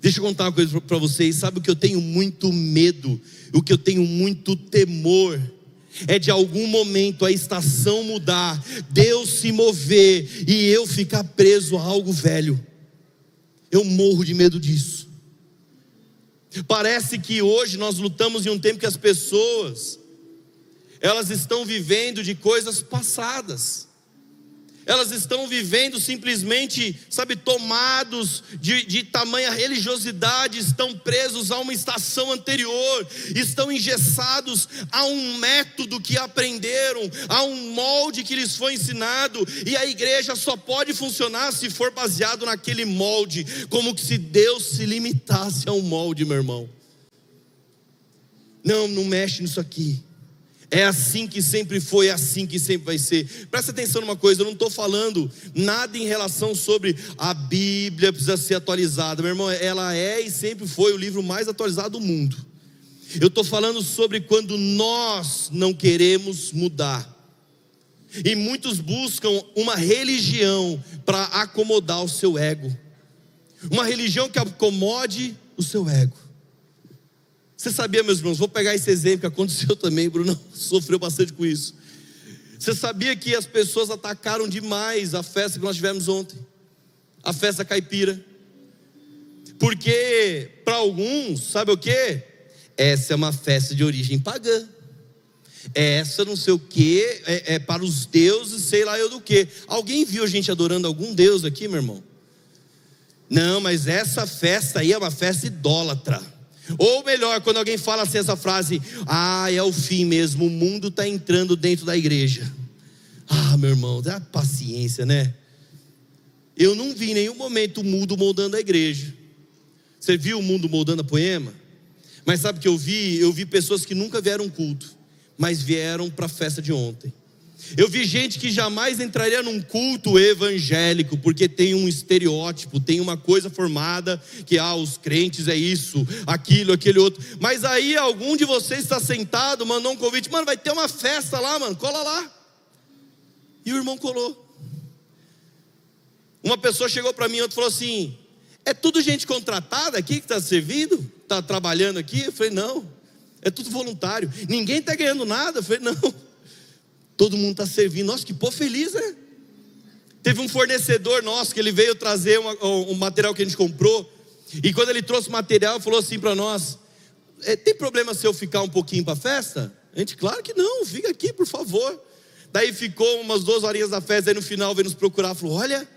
deixa eu contar uma coisa para vocês. Sabe o que eu tenho muito medo, o que eu tenho muito temor? É de algum momento a estação mudar, Deus se mover e eu ficar preso a algo velho. Eu morro de medo disso. Parece que hoje nós lutamos em um tempo que as pessoas elas estão vivendo de coisas passadas elas estão vivendo simplesmente, sabe, tomados de, de tamanha religiosidade, estão presos a uma estação anterior, estão engessados a um método que aprenderam, a um molde que lhes foi ensinado, e a igreja só pode funcionar se for baseado naquele molde, como se Deus se limitasse a um molde, meu irmão. Não, não mexe nisso aqui. É assim que sempre foi, é assim que sempre vai ser. Presta atenção numa coisa, eu não estou falando nada em relação sobre a Bíblia precisa ser atualizada. Meu irmão, ela é e sempre foi o livro mais atualizado do mundo. Eu estou falando sobre quando nós não queremos mudar. E muitos buscam uma religião para acomodar o seu ego. Uma religião que acomode o seu ego. Você sabia, meus irmãos, vou pegar esse exemplo que aconteceu também, Bruno sofreu bastante com isso. Você sabia que as pessoas atacaram demais a festa que nós tivemos ontem? A festa caipira. Porque, para alguns, sabe o que? Essa é uma festa de origem pagã. Essa não sei o que, é, é para os deuses, sei lá eu do que. Alguém viu a gente adorando algum deus aqui, meu irmão? Não, mas essa festa aí é uma festa idólatra. Ou melhor, quando alguém fala assim essa frase, ah, é o fim mesmo, o mundo está entrando dentro da igreja. Ah, meu irmão, dá paciência, né? Eu não vi em nenhum momento o mundo moldando a igreja. Você viu o mundo moldando a poema? Mas sabe o que eu vi? Eu vi pessoas que nunca vieram culto, mas vieram para a festa de ontem. Eu vi gente que jamais entraria num culto evangélico, porque tem um estereótipo, tem uma coisa formada que ah, os crentes é isso, aquilo, aquele outro. Mas aí algum de vocês está sentado, mandou um convite, mano, vai ter uma festa lá, mano, cola lá. E o irmão colou. Uma pessoa chegou para mim e falou assim: é tudo gente contratada aqui que está servindo? Está trabalhando aqui? Eu falei, não, é tudo voluntário. Ninguém está ganhando nada? Eu falei, não. Todo mundo está servindo. Nossa, que pô feliz, né? Teve um fornecedor nosso que ele veio trazer uma, um material que a gente comprou. E quando ele trouxe o material, falou assim para nós: é, Tem problema se eu ficar um pouquinho para a festa? A gente, claro que não, fica aqui, por favor. Daí ficou umas duas horinhas da festa, aí no final veio nos procurar, falou: Olha,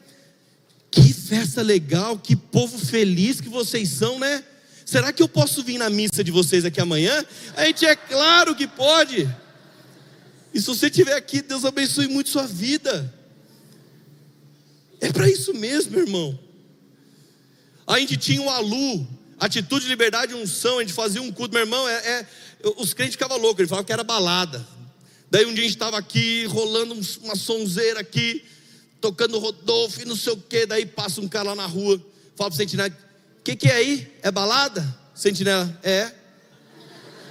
que festa legal, que povo feliz que vocês são, né? Será que eu posso vir na missa de vocês aqui amanhã? A gente é claro que pode. E se você estiver aqui, Deus abençoe muito sua vida. É para isso mesmo, irmão. A gente tinha o Alu, atitude, liberdade unção. A gente fazia um culto, meu irmão. É, é os crentes ficavam loucos, eles falavam que era balada. Daí um dia a gente estava aqui, rolando uma sonzeira aqui, tocando Rodolfo e não sei o que. Daí passa um cara lá na rua, fala para o sentinela: O que, que é aí? É balada? Sentinela: É.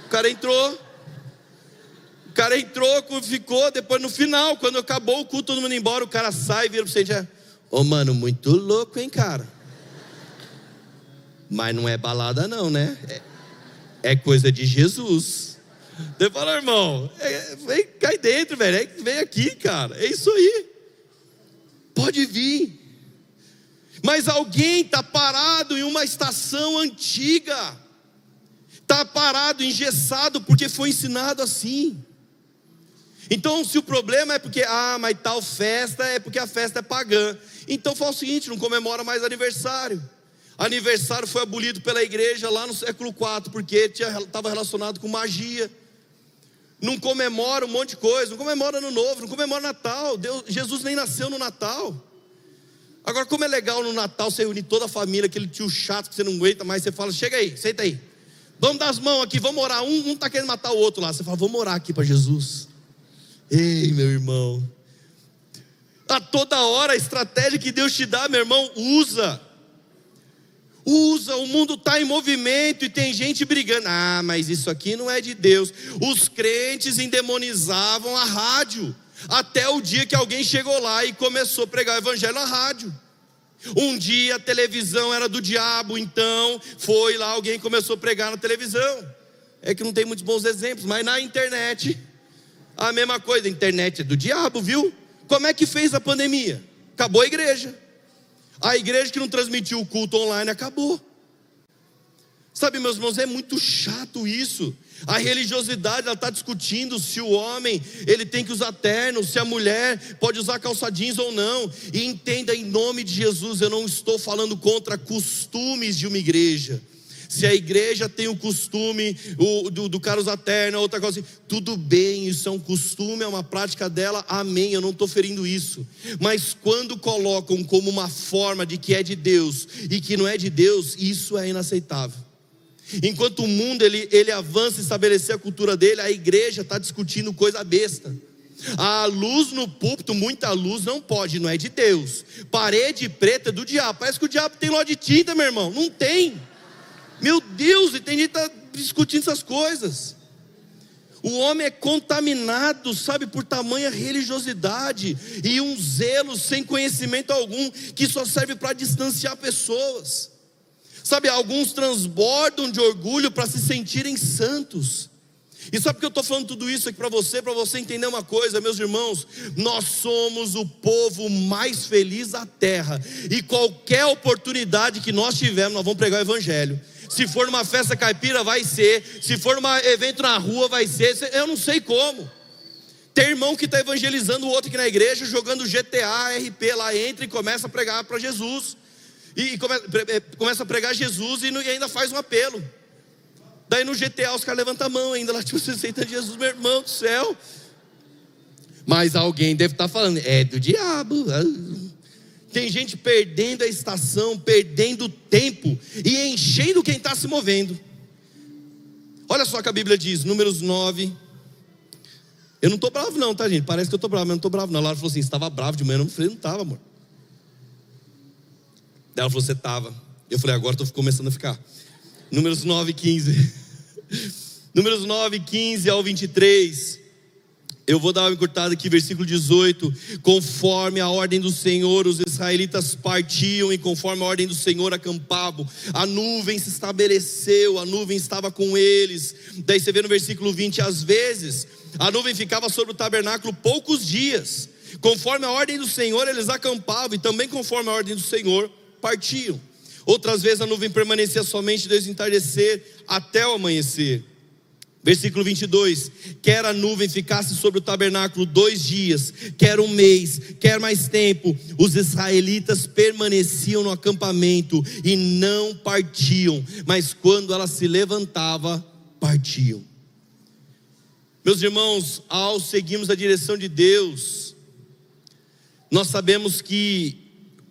O cara entrou, o cara entrou, ficou, depois no final, quando acabou o culto, todo mundo embora, o cara sai e vira pro centro. Ô oh, mano, muito louco, hein, cara? Mas não é balada, não, né? É, é coisa de Jesus. Você fala, irmão, é, vem, cai dentro, velho. É, vem aqui, cara. É isso aí. Pode vir. Mas alguém está parado em uma estação antiga. Está parado, engessado, porque foi ensinado assim. Então, se o problema é porque, ah, mas tal festa é porque a festa é pagã. Então fala o seguinte: não comemora mais aniversário. Aniversário foi abolido pela igreja lá no século IV, porque estava relacionado com magia. Não comemora um monte de coisa, não comemora ano novo, não comemora Natal. Deus, Jesus nem nasceu no Natal. Agora, como é legal no Natal você unir toda a família, aquele tio chato que você não aguenta mais, você fala, chega aí, senta aí. Vamos dar as mãos aqui, vamos orar. Um está querendo matar o outro lá. Você fala, vamos orar aqui para Jesus. Ei, meu irmão. A toda hora a estratégia que Deus te dá, meu irmão, usa. Usa, o mundo está em movimento e tem gente brigando. Ah, mas isso aqui não é de Deus. Os crentes endemonizavam a rádio. Até o dia que alguém chegou lá e começou a pregar o evangelho na rádio. Um dia a televisão era do diabo, então foi lá, alguém começou a pregar na televisão. É que não tem muitos bons exemplos, mas na internet a mesma coisa, a internet é do diabo, viu? Como é que fez a pandemia? Acabou a igreja. A igreja que não transmitiu o culto online acabou. Sabe, meus irmãos, é muito chato isso. A religiosidade ela está discutindo se o homem ele tem que usar terno, se a mulher pode usar calça jeans ou não. E entenda em nome de Jesus, eu não estou falando contra costumes de uma igreja. Se a igreja tem o costume o, do, do cara terno, outra coisa assim, tudo bem, isso é um costume, é uma prática dela, amém, eu não estou ferindo isso. Mas quando colocam como uma forma de que é de Deus e que não é de Deus, isso é inaceitável. Enquanto o mundo ele, ele avança e estabelecer a cultura dele, a igreja está discutindo coisa besta. A luz no púlpito, muita luz não pode, não é de Deus. Parede preta é do diabo. Parece que o diabo tem loja de tinta, meu irmão. Não tem. Meu Deus, e tem gente que está discutindo essas coisas. O homem é contaminado, sabe, por tamanha religiosidade e um zelo sem conhecimento algum, que só serve para distanciar pessoas. Sabe, alguns transbordam de orgulho para se sentirem santos. E sabe por que eu estou falando tudo isso aqui para você? Para você entender uma coisa, meus irmãos: nós somos o povo mais feliz da terra, e qualquer oportunidade que nós tivermos, nós vamos pregar o Evangelho. Se for numa festa caipira, vai ser. Se for num evento na rua, vai ser. Eu não sei como. Tem irmão que está evangelizando o outro aqui na igreja, jogando GTA, RP lá, entra e começa a pregar para Jesus. e é, começa a pregar Jesus e ainda faz um apelo. Daí no GTA os caras levantam a mão ainda lá, tipo, você aceita Jesus, meu irmão do céu. Mas alguém deve estar falando, é do diabo. Tem gente perdendo a estação, perdendo tempo e enchendo quem está se movendo. Olha só que a Bíblia diz, Números 9. Eu não estou bravo, não, tá, gente? Parece que eu estou bravo, mas não estou bravo, não. A Laura falou assim: estava bravo de manhã. Eu falei: não estava, amor. Daí ela falou: você estava. Eu falei: agora estou começando a ficar. Números 9, 15. Números 9, 15 ao 23. Eu vou dar uma encurtada aqui, versículo 18. Conforme a ordem do Senhor, os israelitas partiam, e conforme a ordem do Senhor acampavam. A nuvem se estabeleceu, a nuvem estava com eles. Daí você vê no versículo 20: às vezes, a nuvem ficava sobre o tabernáculo poucos dias. Conforme a ordem do Senhor, eles acampavam, e também conforme a ordem do Senhor, partiam. Outras vezes a nuvem permanecia somente desde o entardecer até o amanhecer. Versículo 22: Quer a nuvem ficasse sobre o tabernáculo dois dias, quer um mês, quer mais tempo, os israelitas permaneciam no acampamento e não partiam, mas quando ela se levantava, partiam. Meus irmãos, ao seguirmos a direção de Deus, nós sabemos que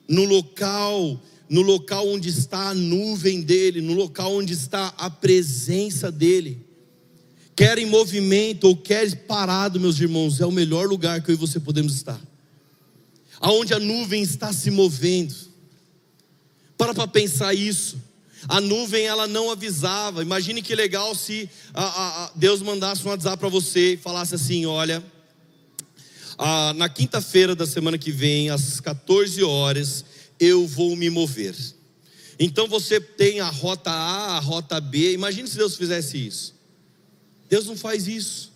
no local no local onde está a nuvem dele, no local onde está a presença dele. Quer em movimento ou quer parado, meus irmãos, é o melhor lugar que eu e você podemos estar. Aonde a nuvem está se movendo. Para para pensar isso. A nuvem ela não avisava. Imagine que legal se a, a, Deus mandasse um WhatsApp para você e falasse assim: olha, a, na quinta-feira da semana que vem, às 14 horas, eu vou me mover. Então você tem a rota A, a rota B. Imagine se Deus fizesse isso. Deus não faz isso.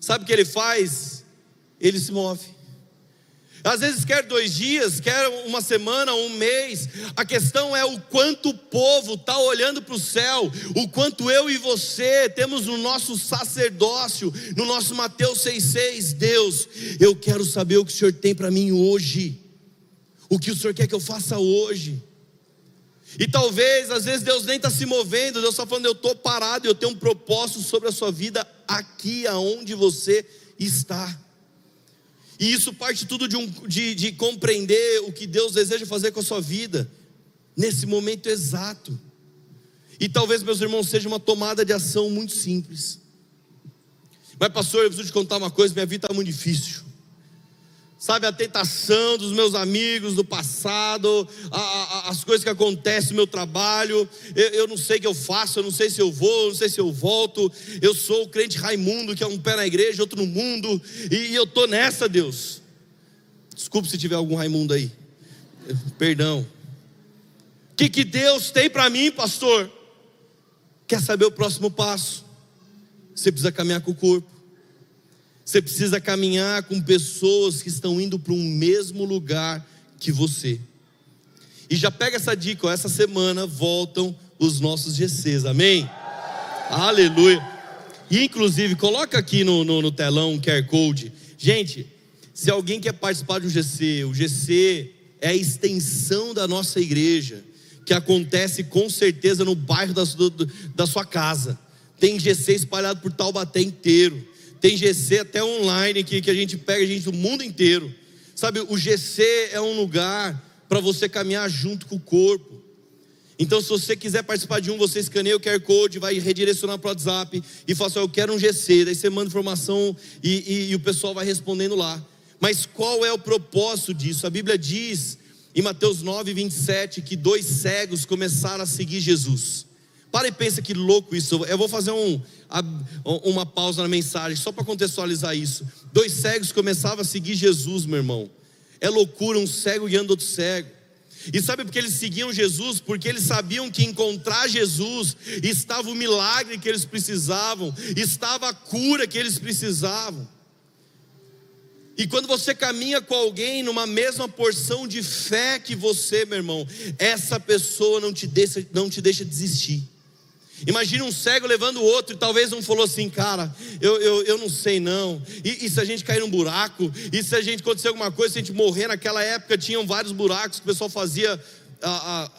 Sabe o que ele faz? Ele se move. Às vezes quer dois dias, quer uma semana, um mês. A questão é o quanto o povo está olhando para o céu, o quanto eu e você temos no nosso sacerdócio, no nosso Mateus 6,6. Deus, eu quero saber o que o Senhor tem para mim hoje o que o Senhor quer que eu faça hoje. E talvez, às vezes, Deus nem está se movendo, Deus está falando, eu estou parado, eu tenho um propósito sobre a sua vida aqui aonde você está. E isso parte tudo de, um, de, de compreender o que Deus deseja fazer com a sua vida, nesse momento exato. E talvez, meus irmãos, seja uma tomada de ação muito simples. Mas, pastor, eu preciso te contar uma coisa: minha vida está muito difícil sabe, a tentação dos meus amigos do passado, a, a, as coisas que acontecem no meu trabalho, eu, eu, não sei o que eu faço, eu não sei se eu vou, eu não sei se eu volto, eu sou o crente Raimundo, que é um pé na igreja, outro no mundo, e, e eu estou nessa, Deus. Desculpe se tiver algum Raimundo aí, perdão. O que, que Deus tem para mim, pastor? Quer saber o próximo passo? Você precisa caminhar com o corpo. Você precisa caminhar com pessoas que estão indo para um mesmo lugar que você. E já pega essa dica, ó, essa semana voltam os nossos GCs, amém? Aleluia. E inclusive, coloca aqui no, no, no telão um QR Code. Gente, se alguém quer participar de um GC, o GC é a extensão da nossa igreja, que acontece com certeza no bairro da, do, da sua casa. Tem GC espalhado por Taubaté inteiro. Tem GC até online aqui que a gente pega gente do mundo inteiro. Sabe, o GC é um lugar para você caminhar junto com o corpo. Então, se você quiser participar de um, você escaneia o QR Code, vai redirecionar para o WhatsApp e fala assim: Eu quero um GC. Daí você manda informação e, e, e o pessoal vai respondendo lá. Mas qual é o propósito disso? A Bíblia diz em Mateus 9, 27 que dois cegos começaram a seguir Jesus. Para e pensa que louco isso. Eu vou fazer um, uma pausa na mensagem só para contextualizar isso. Dois cegos começavam a seguir Jesus, meu irmão. É loucura um cego guiando outro cego. E sabe por que eles seguiam Jesus? Porque eles sabiam que encontrar Jesus estava o milagre que eles precisavam, estava a cura que eles precisavam. E quando você caminha com alguém numa mesma porção de fé que você, meu irmão, essa pessoa não te deixa, não te deixa desistir. Imagina um cego levando o outro, e talvez um falou assim, cara, eu, eu, eu não sei não. E, e, se a gente cair num buraco? E se a gente acontecer alguma coisa, se a gente morrer naquela época, tinham vários buracos que o pessoal fazia a, a,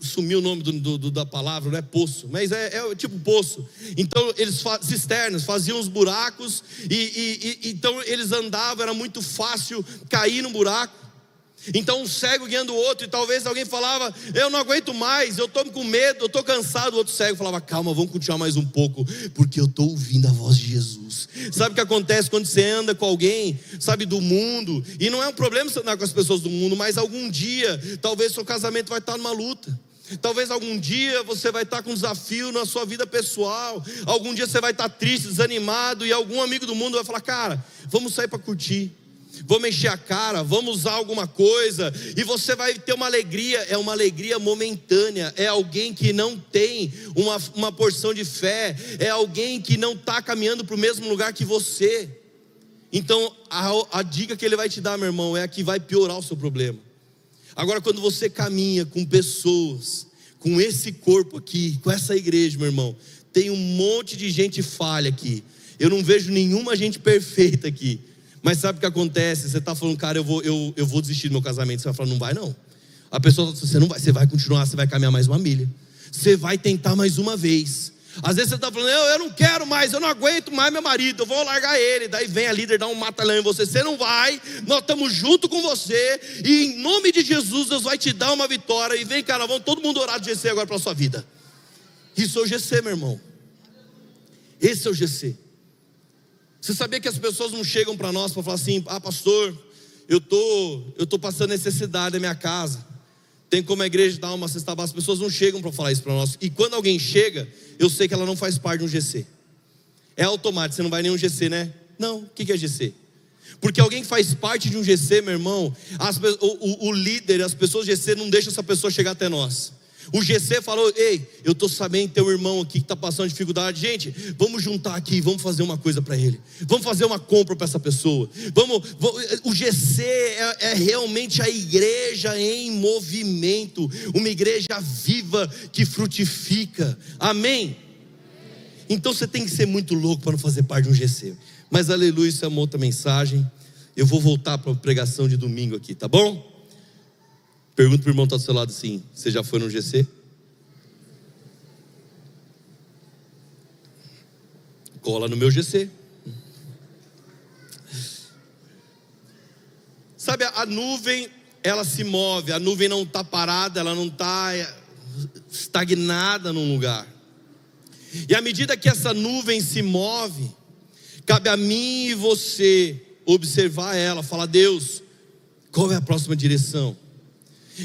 sumiu o nome do, do, da palavra, não é poço, mas é, é tipo poço. Então eles cisternas faziam os buracos e, e, e, então eles andavam, era muito fácil cair no buraco. Então um cego guiando o outro, e talvez alguém falava, eu não aguento mais, eu estou com medo, eu estou cansado. O outro cego falava, calma, vamos continuar mais um pouco, porque eu estou ouvindo a voz de Jesus. Sabe o que acontece quando você anda com alguém, sabe, do mundo? E não é um problema você andar com as pessoas do mundo, mas algum dia, talvez seu casamento vai estar numa luta. Talvez algum dia você vai estar com um desafio na sua vida pessoal. Algum dia você vai estar triste, desanimado, e algum amigo do mundo vai falar: Cara, vamos sair para curtir vamos encher a cara, vamos usar alguma coisa, e você vai ter uma alegria, é uma alegria momentânea, é alguém que não tem uma, uma porção de fé, é alguém que não está caminhando para o mesmo lugar que você. Então, a, a dica que ele vai te dar, meu irmão, é a que vai piorar o seu problema. Agora, quando você caminha com pessoas, com esse corpo aqui, com essa igreja, meu irmão, tem um monte de gente falha aqui. Eu não vejo nenhuma gente perfeita aqui. Mas sabe o que acontece? Você está falando, cara, eu vou, eu, eu vou desistir do meu casamento. Você vai falar, não vai não. A pessoa, você não vai, você vai continuar, você vai caminhar mais uma milha. Você vai tentar mais uma vez. Às vezes você está falando, eu, eu não quero mais, eu não aguento mais meu marido, eu vou largar ele. Daí vem a líder dar um mata-leão em você. Você não vai, nós estamos junto com você. E em nome de Jesus, Deus vai te dar uma vitória. E vem, cara, vamos todo mundo orar de GC agora para sua vida. Isso é o GC, meu irmão. Esse é o GC. Você sabia que as pessoas não chegam para nós para falar assim: ah, pastor, eu tô, eu tô passando necessidade na minha casa. Tem como a igreja dar uma cesta básica? As pessoas não chegam para falar isso para nós. E quando alguém chega, eu sei que ela não faz parte de um GC. É automático, você não vai nenhum GC, né? Não, o que é GC? Porque alguém que faz parte de um GC, meu irmão, as, o, o, o líder, as pessoas GC não deixam essa pessoa chegar até nós. O GC falou: Ei, eu estou sabendo um irmão aqui que está passando dificuldade. Gente, vamos juntar aqui, vamos fazer uma coisa para ele. Vamos fazer uma compra para essa pessoa. Vamos, vamos, o GC é, é realmente a igreja em movimento, uma igreja viva que frutifica. Amém? Então você tem que ser muito louco para não fazer parte de um GC. Mas aleluia, isso é uma outra mensagem. Eu vou voltar para a pregação de domingo aqui, tá bom? Pergunta para o irmão que está do seu lado assim: Você já foi no GC? Cola no meu GC. Sabe, a nuvem, ela se move, a nuvem não está parada, ela não está é, estagnada num lugar. E à medida que essa nuvem se move, cabe a mim e você observar ela, falar: Deus, qual é a próxima direção?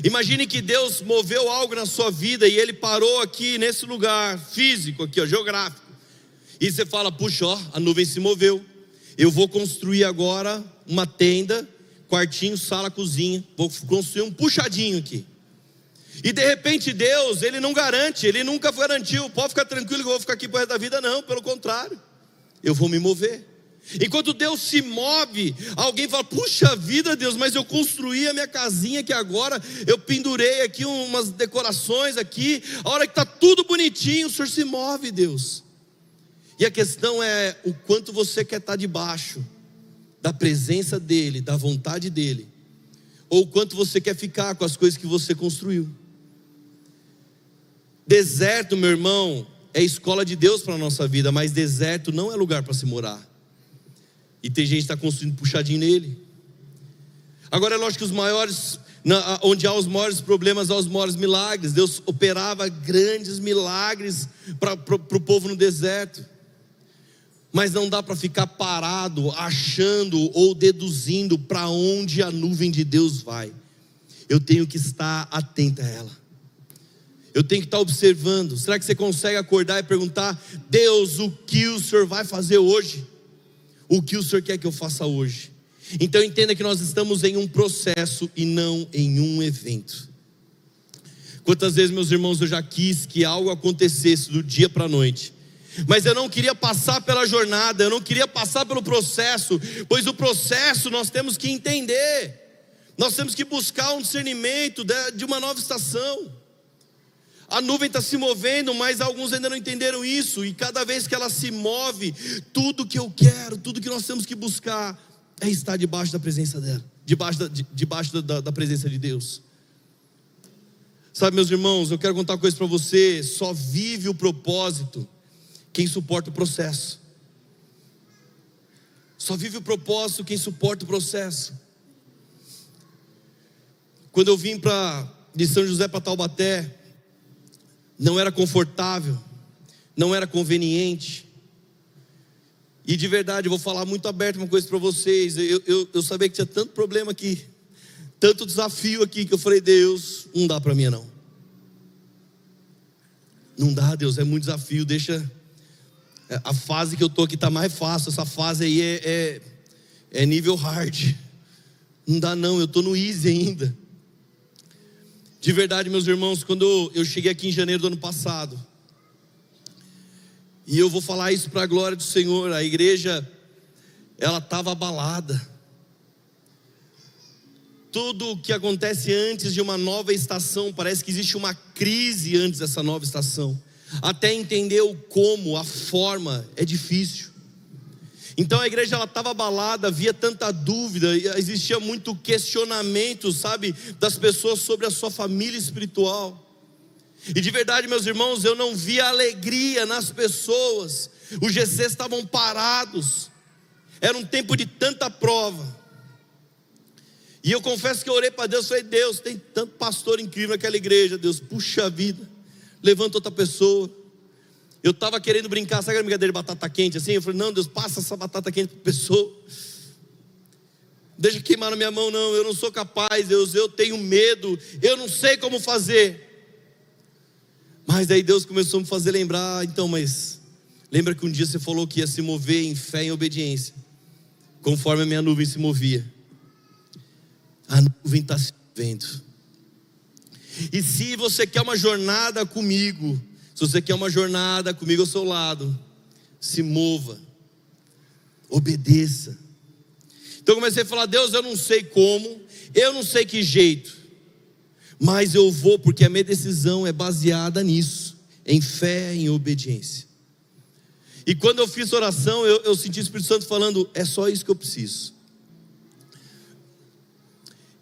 Imagine que Deus moveu algo na sua vida e ele parou aqui nesse lugar físico, aqui, ó, geográfico. E você fala: puxa, ó, a nuvem se moveu. Eu vou construir agora uma tenda, quartinho, sala, cozinha. Vou construir um puxadinho aqui. E de repente Deus, Ele não garante, Ele nunca garantiu, pode ficar tranquilo que eu vou ficar aqui por resto da vida, não, pelo contrário, eu vou me mover. Enquanto Deus se move, alguém fala: Puxa vida, Deus, mas eu construí a minha casinha que agora eu pendurei aqui umas decorações aqui. A hora que está tudo bonitinho, o Senhor se move, Deus. E a questão é o quanto você quer estar tá debaixo da presença dEle, da vontade dEle, ou o quanto você quer ficar com as coisas que você construiu. Deserto, meu irmão, é escola de Deus para a nossa vida, mas deserto não é lugar para se morar. E tem gente que está construindo puxadinho nele. Agora é lógico que os maiores, onde há os maiores problemas, há os maiores milagres. Deus operava grandes milagres para o povo no deserto. Mas não dá para ficar parado, achando ou deduzindo para onde a nuvem de Deus vai. Eu tenho que estar atento a ela. Eu tenho que estar observando. Será que você consegue acordar e perguntar: Deus, o que o Senhor vai fazer hoje? O que o Senhor quer que eu faça hoje. Então entenda que nós estamos em um processo e não em um evento. Quantas vezes, meus irmãos, eu já quis que algo acontecesse do dia para a noite, mas eu não queria passar pela jornada, eu não queria passar pelo processo, pois o processo nós temos que entender, nós temos que buscar um discernimento de uma nova estação. A nuvem está se movendo, mas alguns ainda não entenderam isso. E cada vez que ela se move, tudo que eu quero, tudo que nós temos que buscar é estar debaixo da presença dela, debaixo da, de, debaixo da, da presença de Deus. Sabe, meus irmãos, eu quero contar uma coisa para você: só vive o propósito quem suporta o processo. Só vive o propósito quem suporta o processo. Quando eu vim para de São José para Taubaté, não era confortável, não era conveniente. E de verdade, eu vou falar muito aberto uma coisa para vocês. Eu, eu, eu sabia que tinha tanto problema aqui, tanto desafio aqui, que eu falei, Deus, não dá para mim não. Não dá, Deus, é muito desafio, deixa. É, a fase que eu tô aqui tá mais fácil, essa fase aí é, é, é nível hard. Não dá não, eu tô no easy ainda. De verdade, meus irmãos, quando eu cheguei aqui em janeiro do ano passado, e eu vou falar isso para a glória do Senhor, a igreja, ela estava abalada. Tudo que acontece antes de uma nova estação, parece que existe uma crise antes dessa nova estação. Até entender o como, a forma, é difícil. Então a igreja ela estava abalada, havia tanta dúvida, existia muito questionamento, sabe, das pessoas sobre a sua família espiritual. E de verdade, meus irmãos, eu não via alegria nas pessoas. Os GCs estavam parados. Era um tempo de tanta prova. E eu confesso que eu orei para Deus, falei: "Deus, tem tanto pastor incrível naquela igreja, Deus, puxa vida. Levanta outra pessoa. Eu estava querendo brincar, sabe a brincadeira de batata quente assim? Eu falei, não, Deus, passa essa batata quente para a pessoa. Deixa queimar na minha mão, não, eu não sou capaz, Deus, eu tenho medo, eu não sei como fazer. Mas aí Deus começou a me fazer lembrar, então, mas lembra que um dia você falou que ia se mover em fé e obediência, conforme a minha nuvem se movia. A nuvem está se movendo. E se você quer uma jornada comigo, se você quer uma jornada comigo ao seu lado, se mova, obedeça. Então comecei a falar: Deus, eu não sei como, eu não sei que jeito, mas eu vou, porque a minha decisão é baseada nisso, em fé, em obediência. E quando eu fiz oração, eu, eu senti o Espírito Santo falando: é só isso que eu preciso.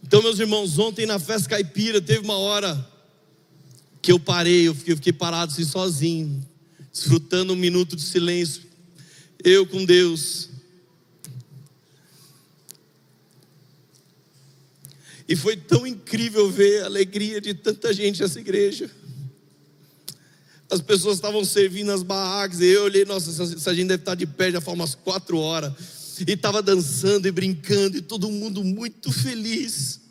Então, meus irmãos, ontem na festa caipira teve uma hora que eu parei, eu fiquei, eu fiquei parado assim sozinho, desfrutando um minuto de silêncio, eu com Deus. E foi tão incrível ver a alegria de tanta gente nessa igreja. As pessoas estavam servindo as barracas, e eu olhei, nossa, essa gente deve estar de pé já faz umas quatro horas. E estava dançando e brincando, e todo mundo muito feliz.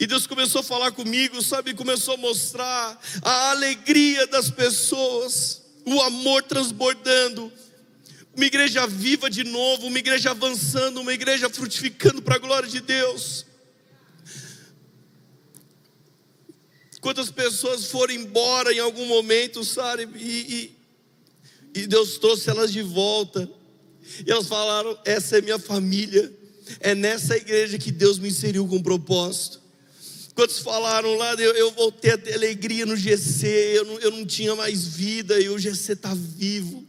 E Deus começou a falar comigo, sabe? Começou a mostrar a alegria das pessoas, o amor transbordando. Uma igreja viva de novo, uma igreja avançando, uma igreja frutificando para a glória de Deus. Quantas pessoas foram embora em algum momento, sabe? E, e, e Deus trouxe elas de volta. E elas falaram: essa é minha família. É nessa igreja que Deus me inseriu com propósito. Quantos falaram lá, eu, eu voltei a ter alegria no GC, eu não, eu não tinha mais vida e o GC está vivo.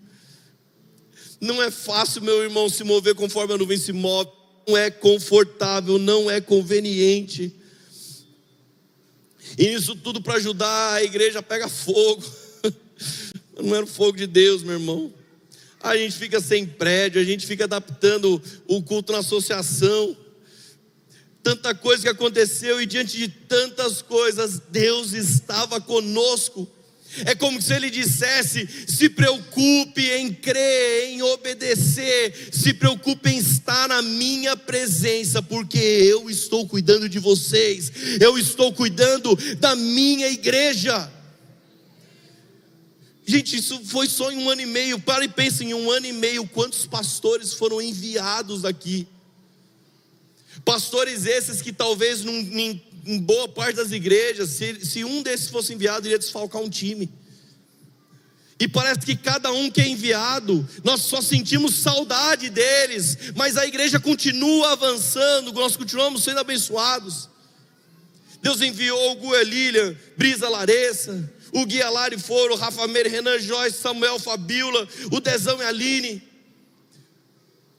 Não é fácil, meu irmão, se mover conforme a nuvem se move, não é confortável, não é conveniente. E isso tudo para ajudar, a igreja pega fogo. Não era o fogo de Deus, meu irmão. A gente fica sem prédio, a gente fica adaptando o culto na associação tanta coisa que aconteceu e diante de tantas coisas, Deus estava conosco. É como se ele dissesse: se preocupe em crer, em obedecer, se preocupe em estar na minha presença, porque eu estou cuidando de vocês, eu estou cuidando da minha igreja. Gente, isso foi só em um ano e meio. Para e pense em um ano e meio, quantos pastores foram enviados aqui. Pastores esses que talvez num, em, em, boa parte das igrejas, se, se um desses fosse enviado, iria desfalcar um time. E parece que cada um que é enviado, nós só sentimos saudade deles, mas a igreja continua avançando, nós continuamos sendo abençoados. Deus enviou o Guia Lilian, Brisa Laressa, o Guia Lari Foro, Rafa Meire, Renan Joyce, Samuel Fabiola, o Dezão e Aline.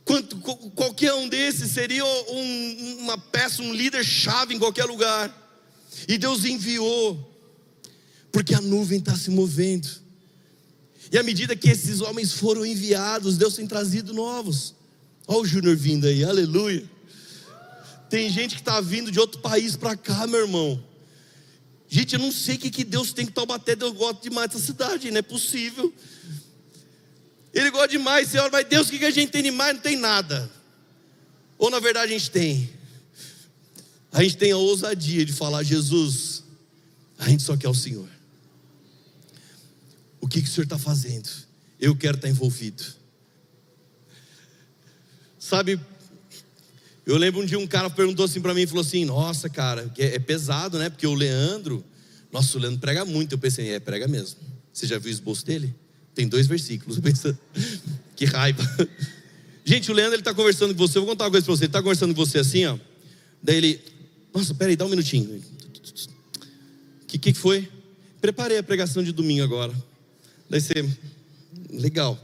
Quanto, qualquer um desses seria um, uma peça, um líder chave em qualquer lugar. E Deus enviou, porque a nuvem está se movendo. E à medida que esses homens foram enviados, Deus tem trazido novos. Olha o Júnior vindo aí, aleluia. Tem gente que está vindo de outro país para cá, meu irmão. Gente, eu não sei o que, que Deus tem que Taubaté, Deus gosta demais dessa cidade, não é possível. Ele gosta demais, Senhor, mas Deus, o que, a gente tem demais? Não tem nada. Ou na verdade a gente tem. A gente tem a ousadia de falar, Jesus, a gente só quer o Senhor. O que, que o Senhor está fazendo? Eu quero estar envolvido. Sabe, eu lembro um dia um cara perguntou assim para mim, falou assim, nossa cara, é pesado né, porque o Leandro, nossa o Leandro prega muito, eu pensei, é, prega mesmo, você já viu o esboço dele? Tem dois versículos, que raiva Gente, o Leandro ele está conversando com você, eu vou contar uma coisa para você, ele está conversando com você assim ó, daí ele, nossa, peraí, dá um minutinho, o que, que foi? Preparei a pregação de domingo agora, daí você, legal,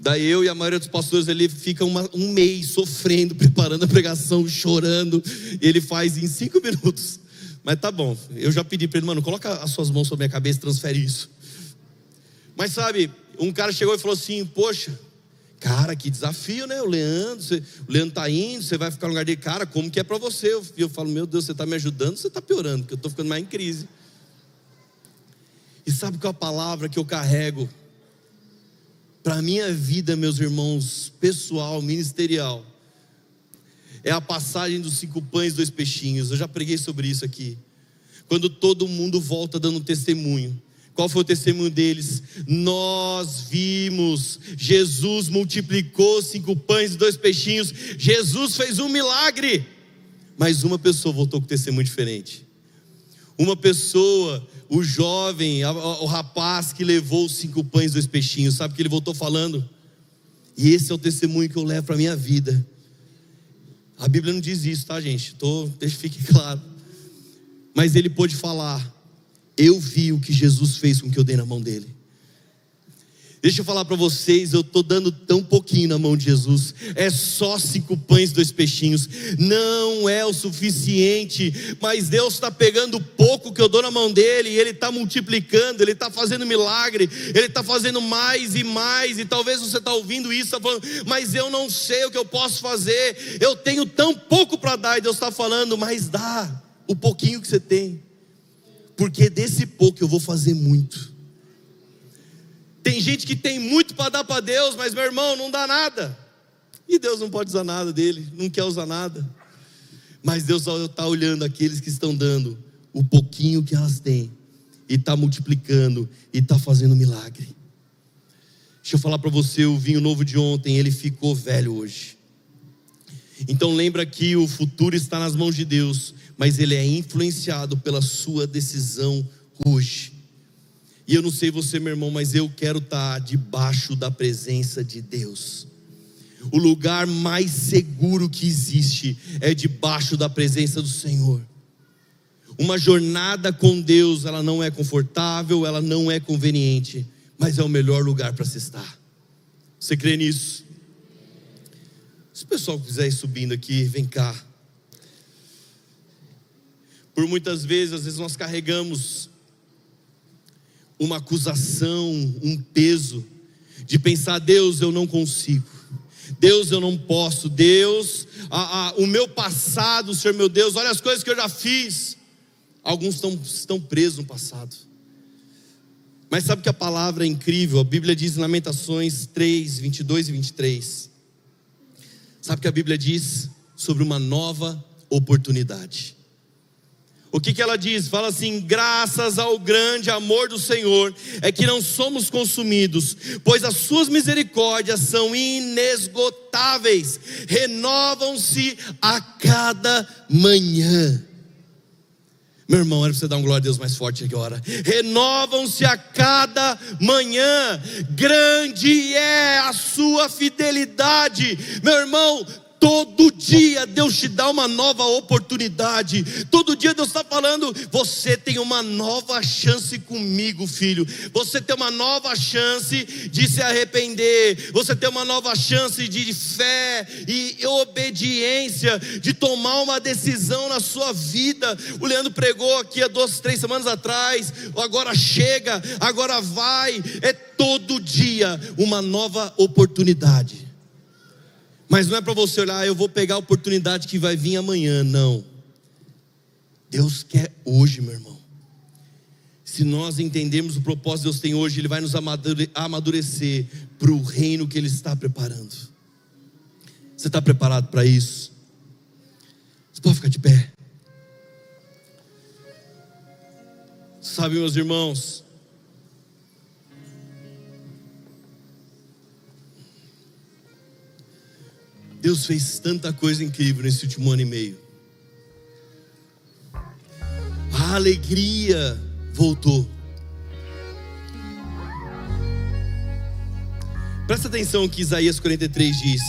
Daí eu e a maioria dos pastores ele fica uma, um mês sofrendo, preparando a pregação, chorando. E ele faz em cinco minutos. Mas tá bom. Eu já pedi para ele, mano, coloca as suas mãos sobre a minha cabeça e transfere isso. Mas sabe, um cara chegou e falou assim: Poxa, cara, que desafio, né? O Leandro, você, o Leandro tá indo, você vai ficar no lugar dele. Cara, como que é para você? Eu, eu falo: Meu Deus, você está me ajudando, você está piorando, porque eu estou ficando mais em crise. E sabe qual é a palavra que eu carrego para a minha vida, meus irmãos, pessoal, ministerial, é a passagem dos cinco pães e dois peixinhos. Eu já preguei sobre isso aqui. Quando todo mundo volta dando testemunho. Qual foi o testemunho deles? Nós vimos, Jesus multiplicou cinco pães e dois peixinhos, Jesus fez um milagre, mas uma pessoa voltou com testemunho diferente. Uma pessoa o jovem, o rapaz que levou os cinco pães e dois peixinhos, sabe o que ele voltou falando? E esse é o testemunho que eu levo para a minha vida. A Bíblia não diz isso, tá, gente? Tô, deixa que fique claro. Mas ele pôde falar: Eu vi o que Jesus fez com o que eu dei na mão dele. Deixa eu falar para vocês, eu estou dando tão pouquinho na mão de Jesus, é só cinco pães, dois peixinhos, não é o suficiente, mas Deus está pegando pouco que eu dou na mão dele, e Ele está multiplicando, Ele está fazendo milagre, Ele está fazendo mais e mais, e talvez você está ouvindo isso, está falando, mas eu não sei o que eu posso fazer, eu tenho tão pouco para dar, e Deus está falando, mas dá o pouquinho que você tem, porque desse pouco eu vou fazer muito. Tem gente que tem muito para dar para Deus, mas meu irmão, não dá nada. E Deus não pode usar nada dele, não quer usar nada. Mas Deus está olhando aqueles que estão dando o pouquinho que elas têm, e está multiplicando, e está fazendo milagre. Deixa eu falar para você: o vinho novo de ontem, ele ficou velho hoje. Então lembra que o futuro está nas mãos de Deus, mas ele é influenciado pela sua decisão hoje. E eu não sei você, meu irmão, mas eu quero estar debaixo da presença de Deus. O lugar mais seguro que existe é debaixo da presença do Senhor. Uma jornada com Deus, ela não é confortável, ela não é conveniente, mas é o melhor lugar para se estar. Você crê nisso? Se o pessoal quiser ir subindo aqui, vem cá. Por muitas vezes, às vezes nós carregamos uma acusação, um peso, de pensar: Deus, eu não consigo, Deus, eu não posso, Deus, a, a, o meu passado, Senhor meu Deus, olha as coisas que eu já fiz. Alguns estão, estão presos no passado. Mas sabe que a palavra é incrível? A Bíblia diz em Lamentações 3, 22 e 23. Sabe que a Bíblia diz sobre uma nova oportunidade. O que, que ela diz? Fala assim: graças ao grande amor do Senhor, é que não somos consumidos, pois as suas misericórdias são inesgotáveis, renovam-se a cada manhã. Meu irmão, era para você dar um glória a Deus mais forte agora. Renovam-se a cada manhã, grande é a sua fidelidade. Meu irmão, Todo dia Deus te dá uma nova oportunidade. Todo dia Deus está falando: você tem uma nova chance comigo, filho. Você tem uma nova chance de se arrepender. Você tem uma nova chance de fé e obediência, de tomar uma decisão na sua vida. O Leandro pregou aqui há duas, três semanas atrás. Agora chega, agora vai. É todo dia uma nova oportunidade. Mas não é para você olhar, ah, eu vou pegar a oportunidade que vai vir amanhã, não. Deus quer hoje, meu irmão. Se nós entendermos o propósito que Deus tem hoje, Ele vai nos amadurecer para o reino que Ele está preparando. Você está preparado para isso? Você pode ficar de pé. Sabe, meus irmãos, Deus fez tanta coisa incrível nesse último ano e meio. A alegria voltou. Presta atenção que Isaías 43 diz.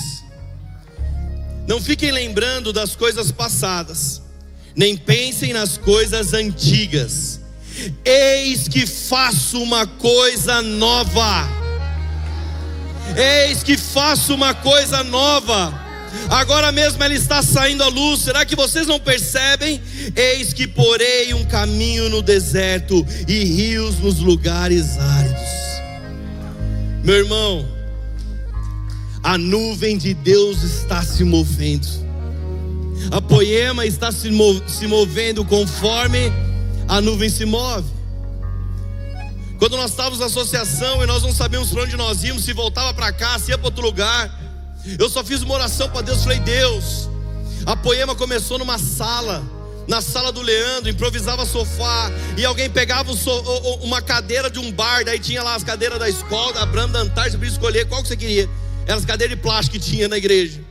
Não fiquem lembrando das coisas passadas, nem pensem nas coisas antigas. Eis que faço uma coisa nova Eis que faço uma coisa nova. Agora mesmo ela está saindo à luz. Será que vocês não percebem? Eis que porei um caminho no deserto e rios nos lugares áridos. Meu irmão, a nuvem de Deus está se movendo. A poema está se movendo conforme a nuvem se move. Quando nós estávamos na associação e nós não sabíamos para onde nós íamos, se voltava para cá, se ia para outro lugar. Eu só fiz uma oração para Deus, falei: Deus, a poema começou numa sala, na sala do Leandro, improvisava sofá, e alguém pegava uma cadeira de um bar, daí tinha lá as cadeiras da escola, da Branda Antártica, podia escolher qual que você queria. Eram as cadeiras de plástico que tinha na igreja.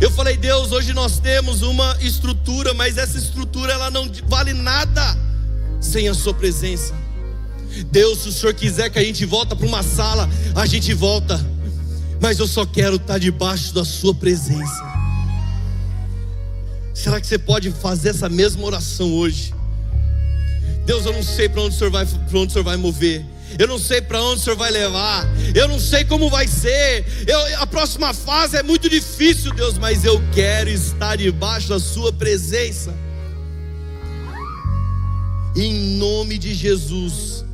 Eu falei, Deus, hoje nós temos uma estrutura, mas essa estrutura ela não vale nada sem a sua presença. Deus, se o Senhor quiser que a gente volta para uma sala, a gente volta. Mas eu só quero estar debaixo da sua presença. Será que você pode fazer essa mesma oração hoje? Deus, eu não sei para onde o Senhor vai, para onde o Senhor vai mover. Eu não sei para onde o Senhor vai levar. Eu não sei como vai ser. Eu, a próxima fase é muito difícil, Deus, mas eu quero estar debaixo da Sua presença. Em nome de Jesus.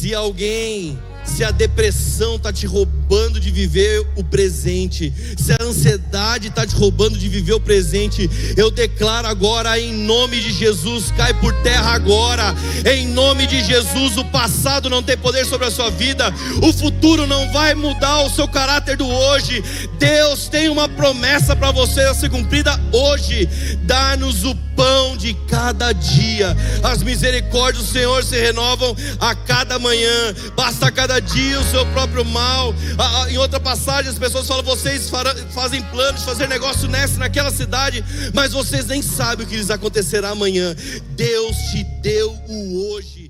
Se alguém, se a depressão está te roubando de viver o presente, se a ansiedade está te roubando de viver o presente, eu declaro agora, em nome de Jesus, cai por terra agora, em nome de Jesus, o passado não tem poder sobre a sua vida, o futuro não vai mudar o seu caráter do hoje. Deus tem uma promessa para você a ser cumprida hoje, dá-nos o pão de cada dia. As misericórdias do Senhor se renovam a cada manhã. Basta cada dia o seu próprio mal. Em outra passagem, as pessoas falam: vocês fazem planos de fazer negócio nessa, naquela cidade, mas vocês nem sabem o que lhes acontecerá amanhã. Deus te deu o hoje.